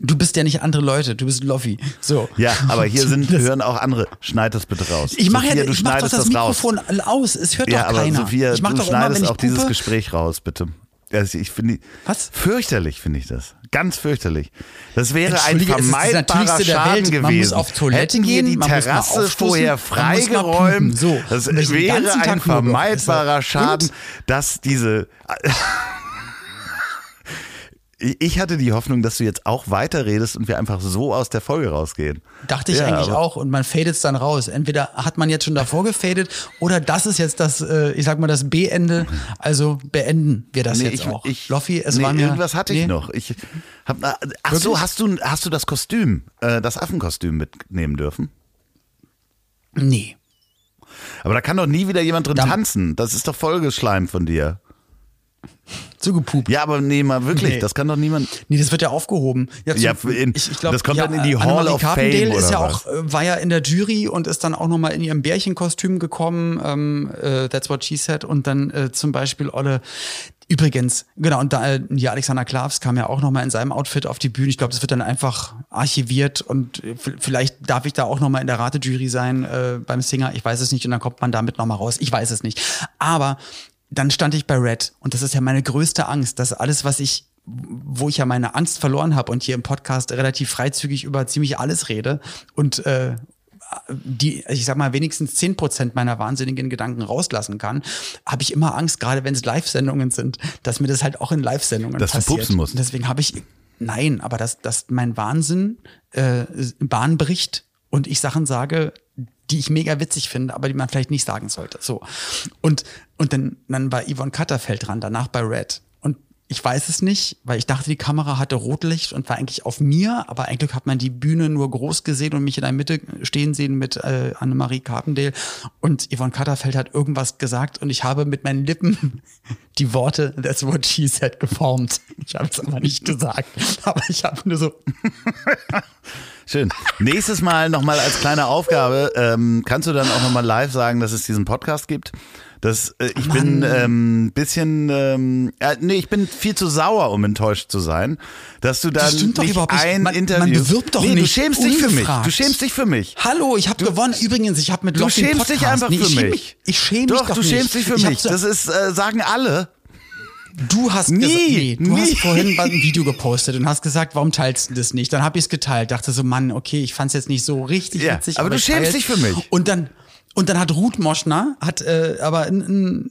Du bist ja nicht andere Leute, du bist Loffi. So. Ja, aber hier sind hören auch andere. Schneid das bitte raus. Ich mache ja, du ich mach doch das das raus. Mikrofon aus. Es hört Ja, doch keiner. Sophia, ich mach du doch immer, wenn schneidest ich auch dieses Gespräch raus, bitte. Also ich finde, Was? Fürchterlich finde ich das. Ganz fürchterlich. Das wäre ein vermeidbarer Schaden gewesen. Man muss auf Toilette Hätten gehen, die Terrasse vorher freigeräumt. So. Das wäre ein vermeidbarer. Schaden, dass diese. Ich hatte die Hoffnung, dass du jetzt auch weiterredest und wir einfach so aus der Folge rausgehen. Dachte ich Ja, eigentlich auch. Und man fadet es dann raus. Entweder hat man jetzt schon davor gefadet oder das ist jetzt das, äh, ich sag mal, das B-Ende. Also beenden wir das Nee, jetzt ich, auch. ich, Loffi, es nee, war mir. irgendwas hatte ich nee. noch. Ich hab, ach so, Wirklich? hast du, hast du das Kostüm, äh, das Affenkostüm mitnehmen dürfen? Nee. Aber da kann doch nie wieder jemand drin Da- tanzen. Das ist doch vollgeschleimt von dir. Zugepupt. Ja, aber nee, mal wirklich, Nee. das kann doch niemand. Nee, das wird ja aufgehoben. Ja, Ja, in- das kommt dann in die Hall Annemarie of Fame Carpendale ist oder ja was? auch, äh, war ja in der Jury und ist dann auch nochmal in ihrem Bärchenkostüm gekommen. Ähm, äh, that's what she said. Und dann äh, zum Beispiel Olle. Übrigens, genau, und da, äh, ja, Alexander Klavs kam ja auch nochmal in seinem Outfit auf die Bühne. Ich glaube, das wird dann einfach archiviert und äh, vielleicht darf ich da auch nochmal in der Ratejury sein äh, beim Singer. Ich weiß es nicht und dann kommt man damit nochmal raus. Ich weiß es nicht. Aber dann stand ich bei Red und das ist ja meine größte Angst, dass alles, was ich, wo ich ja meine Angst verloren habe und hier im Podcast relativ freizügig über ziemlich alles rede und äh, die, ich sag mal, wenigstens 10% meiner wahnsinnigen Gedanken rauslassen kann, habe ich immer Angst, gerade wenn es Live-Sendungen sind, dass mir das halt auch in Live-Sendungen Dass du passiert. pupsen musst. Und deswegen habe ich, nein, aber dass, dass mein Wahnsinn äh, Bahn bricht und ich Sachen sage, die ich mega witzig finde, aber die man vielleicht nicht sagen sollte. So. Und, und dann, dann war Yvonne Katterfeld dran, danach bei Red. Und ich weiß es nicht, weil ich dachte, die Kamera hatte Rotlicht und war eigentlich auf mir, aber eigentlich hat man die Bühne nur groß gesehen und mich in der Mitte stehen sehen mit äh, Annemarie Carpendale. Und Yvonne Katterfeld hat irgendwas gesagt und ich habe mit meinen Lippen die Worte That's what she said geformt. Ich habe es aber nicht gesagt, aber ich habe nur so Schön. Nächstes Mal nochmal als kleine Aufgabe, ähm, kannst du dann auch nochmal live sagen, dass es diesen Podcast gibt? Das, äh, ich bin ähm, bisschen, ähm, äh, nee, ich bin viel zu sauer, um enttäuscht zu sein, dass du dann Das stimmt doch nicht nicht. ein Man- man Interview. bewirbt doch nee, du nicht schämst dich für mich. ungefragt. Du schämst dich für mich. Hallo, ich habe gewonnen. Übrigens, ich habe mit Du Loffi einen schämst dich einfach Nee, für ich schäm mich. Mich, ich schäme mich Doch, doch du nicht. schämst dich für Ich mich. So, Das ist, äh, sagen alle. Du hast Nie, gesagt, nee, du nie. hast vorhin ein Video gepostet und hast gesagt, warum teilst du das nicht? Dann habe ich es geteilt, dachte so, Mann, okay, ich fand es jetzt nicht so richtig Ja, witzig. aber du ich schämst dich für mich. Und dann und dann hat Ruth Moschner hat äh, aber ein,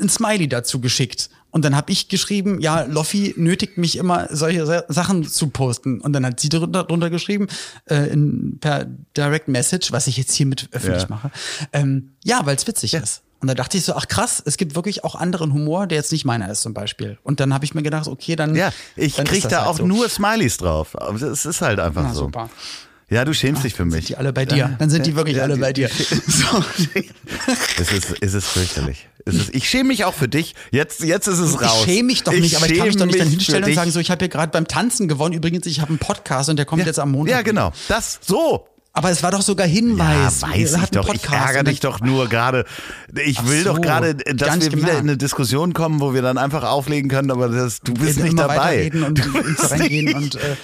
ein, Smiley dazu geschickt. Und dann habe ich geschrieben, ja, Loffi nötigt mich immer, solche Sa- Sachen zu posten. Und dann hat sie drunter, drunter geschrieben, äh, in, per Direct Message, was ich jetzt hiermit öffentlich Ja. mache. Ähm, ja, weil es witzig ist. Und da dachte ich so, ach krass, es gibt wirklich auch anderen Humor, der jetzt nicht meiner ist zum Beispiel. Und dann habe ich mir gedacht, okay, dann. Ja, ich dann krieg da halt auch so. nur Smileys drauf. Es ist halt einfach Na, so. super. Ja, du schämst dich für Dann mich. sind die alle bei dir. Dann sind die wirklich Ja, alle die- bei dir. So. Es ist, es ist fürchterlich. Es ist, ich schäme mich auch für dich. Jetzt, jetzt ist es raus. Ich schäme mich doch nicht, aber ich kann mich doch nicht dann hinstellen und sagen, so, ich habe hier gerade beim Tanzen gewonnen. Übrigens, ich habe einen Podcast und der kommt jetzt am Montag. Ja, genau. Das, so. Aber es war doch sogar Hinweis. Ja, weiß ich doch. Ich Podcast ärgere und dich doch nur gerade. Ich will doch so, gerade, gar dass wir wieder gemerkt. in eine Diskussion kommen, wo wir dann einfach auflegen können, aber das, du bist nicht dabei. und Du bist nicht- und äh,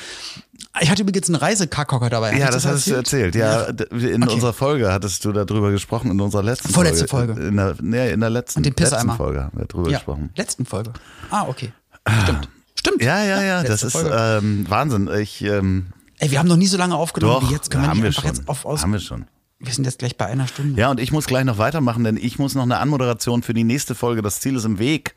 ich hatte übrigens einen Reisekackocker dabei. Hab Ja, ich das hattest du erzählt. Ja, in Okay. unserer Folge hattest du darüber gesprochen, in unserer letzten Vorletzte Folge. Folge. In der, nee, in der letzten, Und den letzten. Folge haben wir drüber Ja, gesprochen. letzten Folge. Ah, okay. Stimmt. Stimmt. Ja, ja, ja, das letzte ist Folge. ähm, Wahnsinn. Ich, ähm, Ey, wir haben noch nie so lange aufgenommen doch, wie jetzt. Können wir haben wir einfach schon. jetzt auf aus. haben wir schon. Wir sind jetzt gleich bei einer Stunde. Ja, und ich muss gleich noch weitermachen, denn ich muss noch eine Anmoderation für die nächste Folge. Das Ziel ist im Weg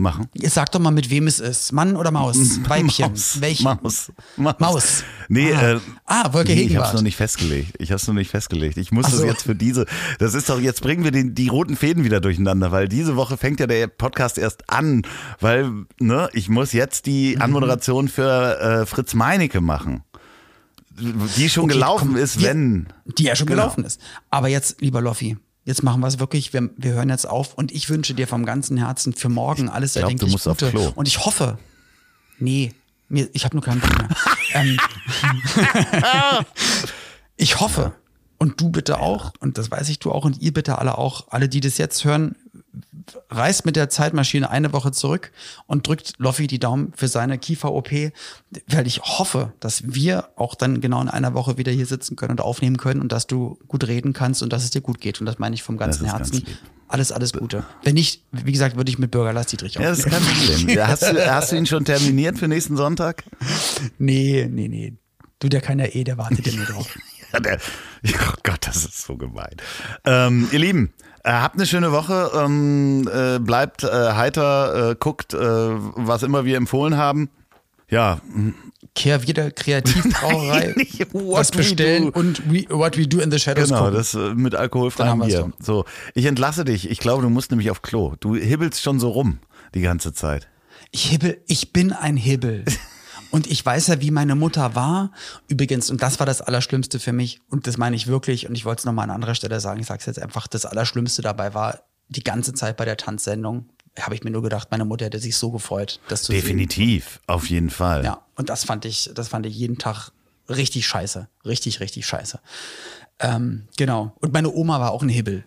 machen. Jetzt sag doch mal, mit wem es ist. Mann oder Maus? Weibchen? Maus. Welche? Maus. Maus. Maus. Nee, Ah. äh, Ah, Wolke nee, ich hab's noch nicht festgelegt. Ich hab's noch nicht festgelegt. Ich muss Ach das so. jetzt für diese, das ist doch, jetzt bringen wir die, die roten Fäden wieder durcheinander, weil diese Woche fängt ja der Podcast erst an, weil, ne, ich muss jetzt die Mhm. Anmoderation für äh, Fritz Meinecke machen. Die schon Okay, gelaufen komm, ist, wir- wenn. Die ja schon Genau. gelaufen ist. Aber jetzt, lieber Loffi, jetzt machen wir es wirklich. Wir, wir hören jetzt auf und ich wünsche dir vom ganzen Herzen für morgen alles glaub, du erdenklich musst auf Gute. Klo. Und ich hoffe, nee, mir, ich habe nur keinen Bock mehr. ähm, ich hoffe, und du bitte auch, und das weiß ich du auch, und ihr bitte alle auch, alle, die das jetzt hören, reist mit der Zeitmaschine eine Woche zurück und drückt Loffi die Daumen für seine Kiefer-OP, weil ich hoffe, dass wir auch dann genau in einer Woche wieder hier sitzen können und aufnehmen können und dass du gut reden kannst und dass es dir gut geht. Und das meine ich vom ganzen ganz Herzen. lieb. Alles, alles Gute. Wenn nicht, wie gesagt, würde ich mit Bürger Lars Dietrich Ja, das ist aufnehmen. kein Problem. Ja, Hast du, hast du ihn schon terminiert für nächsten Sonntag? Nee, nee, nee. Du, der kann ja eh, der wartet ja nur drauf. Oh Gott, das ist so gemein. Ähm, ihr Lieben, äh, habt eine schöne Woche, ähm, äh, bleibt äh, heiter, äh, guckt, äh, was immer wir empfohlen haben. Ja, Kehr wieder Kreativbrauerei, was bestellen und we, what we do in the shadows genau, gucken. das äh, mit alkoholfreiem Bier. So, ich entlasse dich. Ich glaube, du musst nämlich auf Klo. Du hibbelst schon so rum die ganze Zeit. Ich hibbel, ich bin ein Hibbel. Und ich weiß ja, wie meine Mutter war. Übrigens, und das war das Allerschlimmste für mich, und das meine ich wirklich, und ich wollte es nochmal an anderer Stelle sagen, ich sage es jetzt einfach, das Allerschlimmste dabei war, die ganze Zeit bei der Tanzsendung, habe ich mir nur gedacht, meine Mutter hätte sich so gefreut, das zu sehen. Definitiv, auf jeden Fall. Ja, und das fand ich, das fand ich jeden Tag richtig scheiße. Richtig, richtig scheiße. Ähm, genau. Und meine Oma war auch ein Hibbel.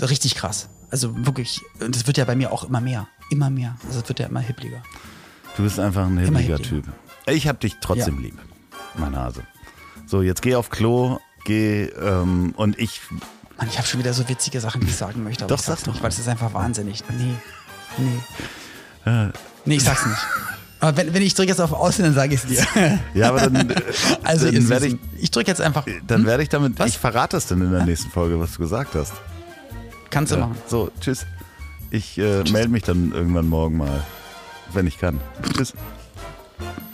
Richtig krass. Also wirklich, und das wird ja bei mir auch immer mehr. Immer mehr. Also es wird ja immer hibbliger. Du bist einfach ein hibbeliger hibbeliger. Typ. Ich hab dich trotzdem Ja. lieb, mein Hase. So, jetzt geh auf Klo, geh ähm, und ich Mann, ich habe schon wieder so witzige Sachen, die ich sagen möchte, aber Doch, ich sag's sag doch nicht, weil es ist einfach wahnsinnig. Nee, nee. Nee, ich sag's nicht. Aber wenn, wenn ich drücke jetzt auf Aussehen, dann sage ich es dir. Ja, aber dann, äh, Also dann werde ich, ich drücke jetzt einfach. dann werde ich damit, Was? ich verrate es dann in der nächsten Folge, was du gesagt hast. Kannst du Ja. machen. So, tschüss. Ich äh, melde mich dann irgendwann morgen mal, wenn ich kann. Tschüss.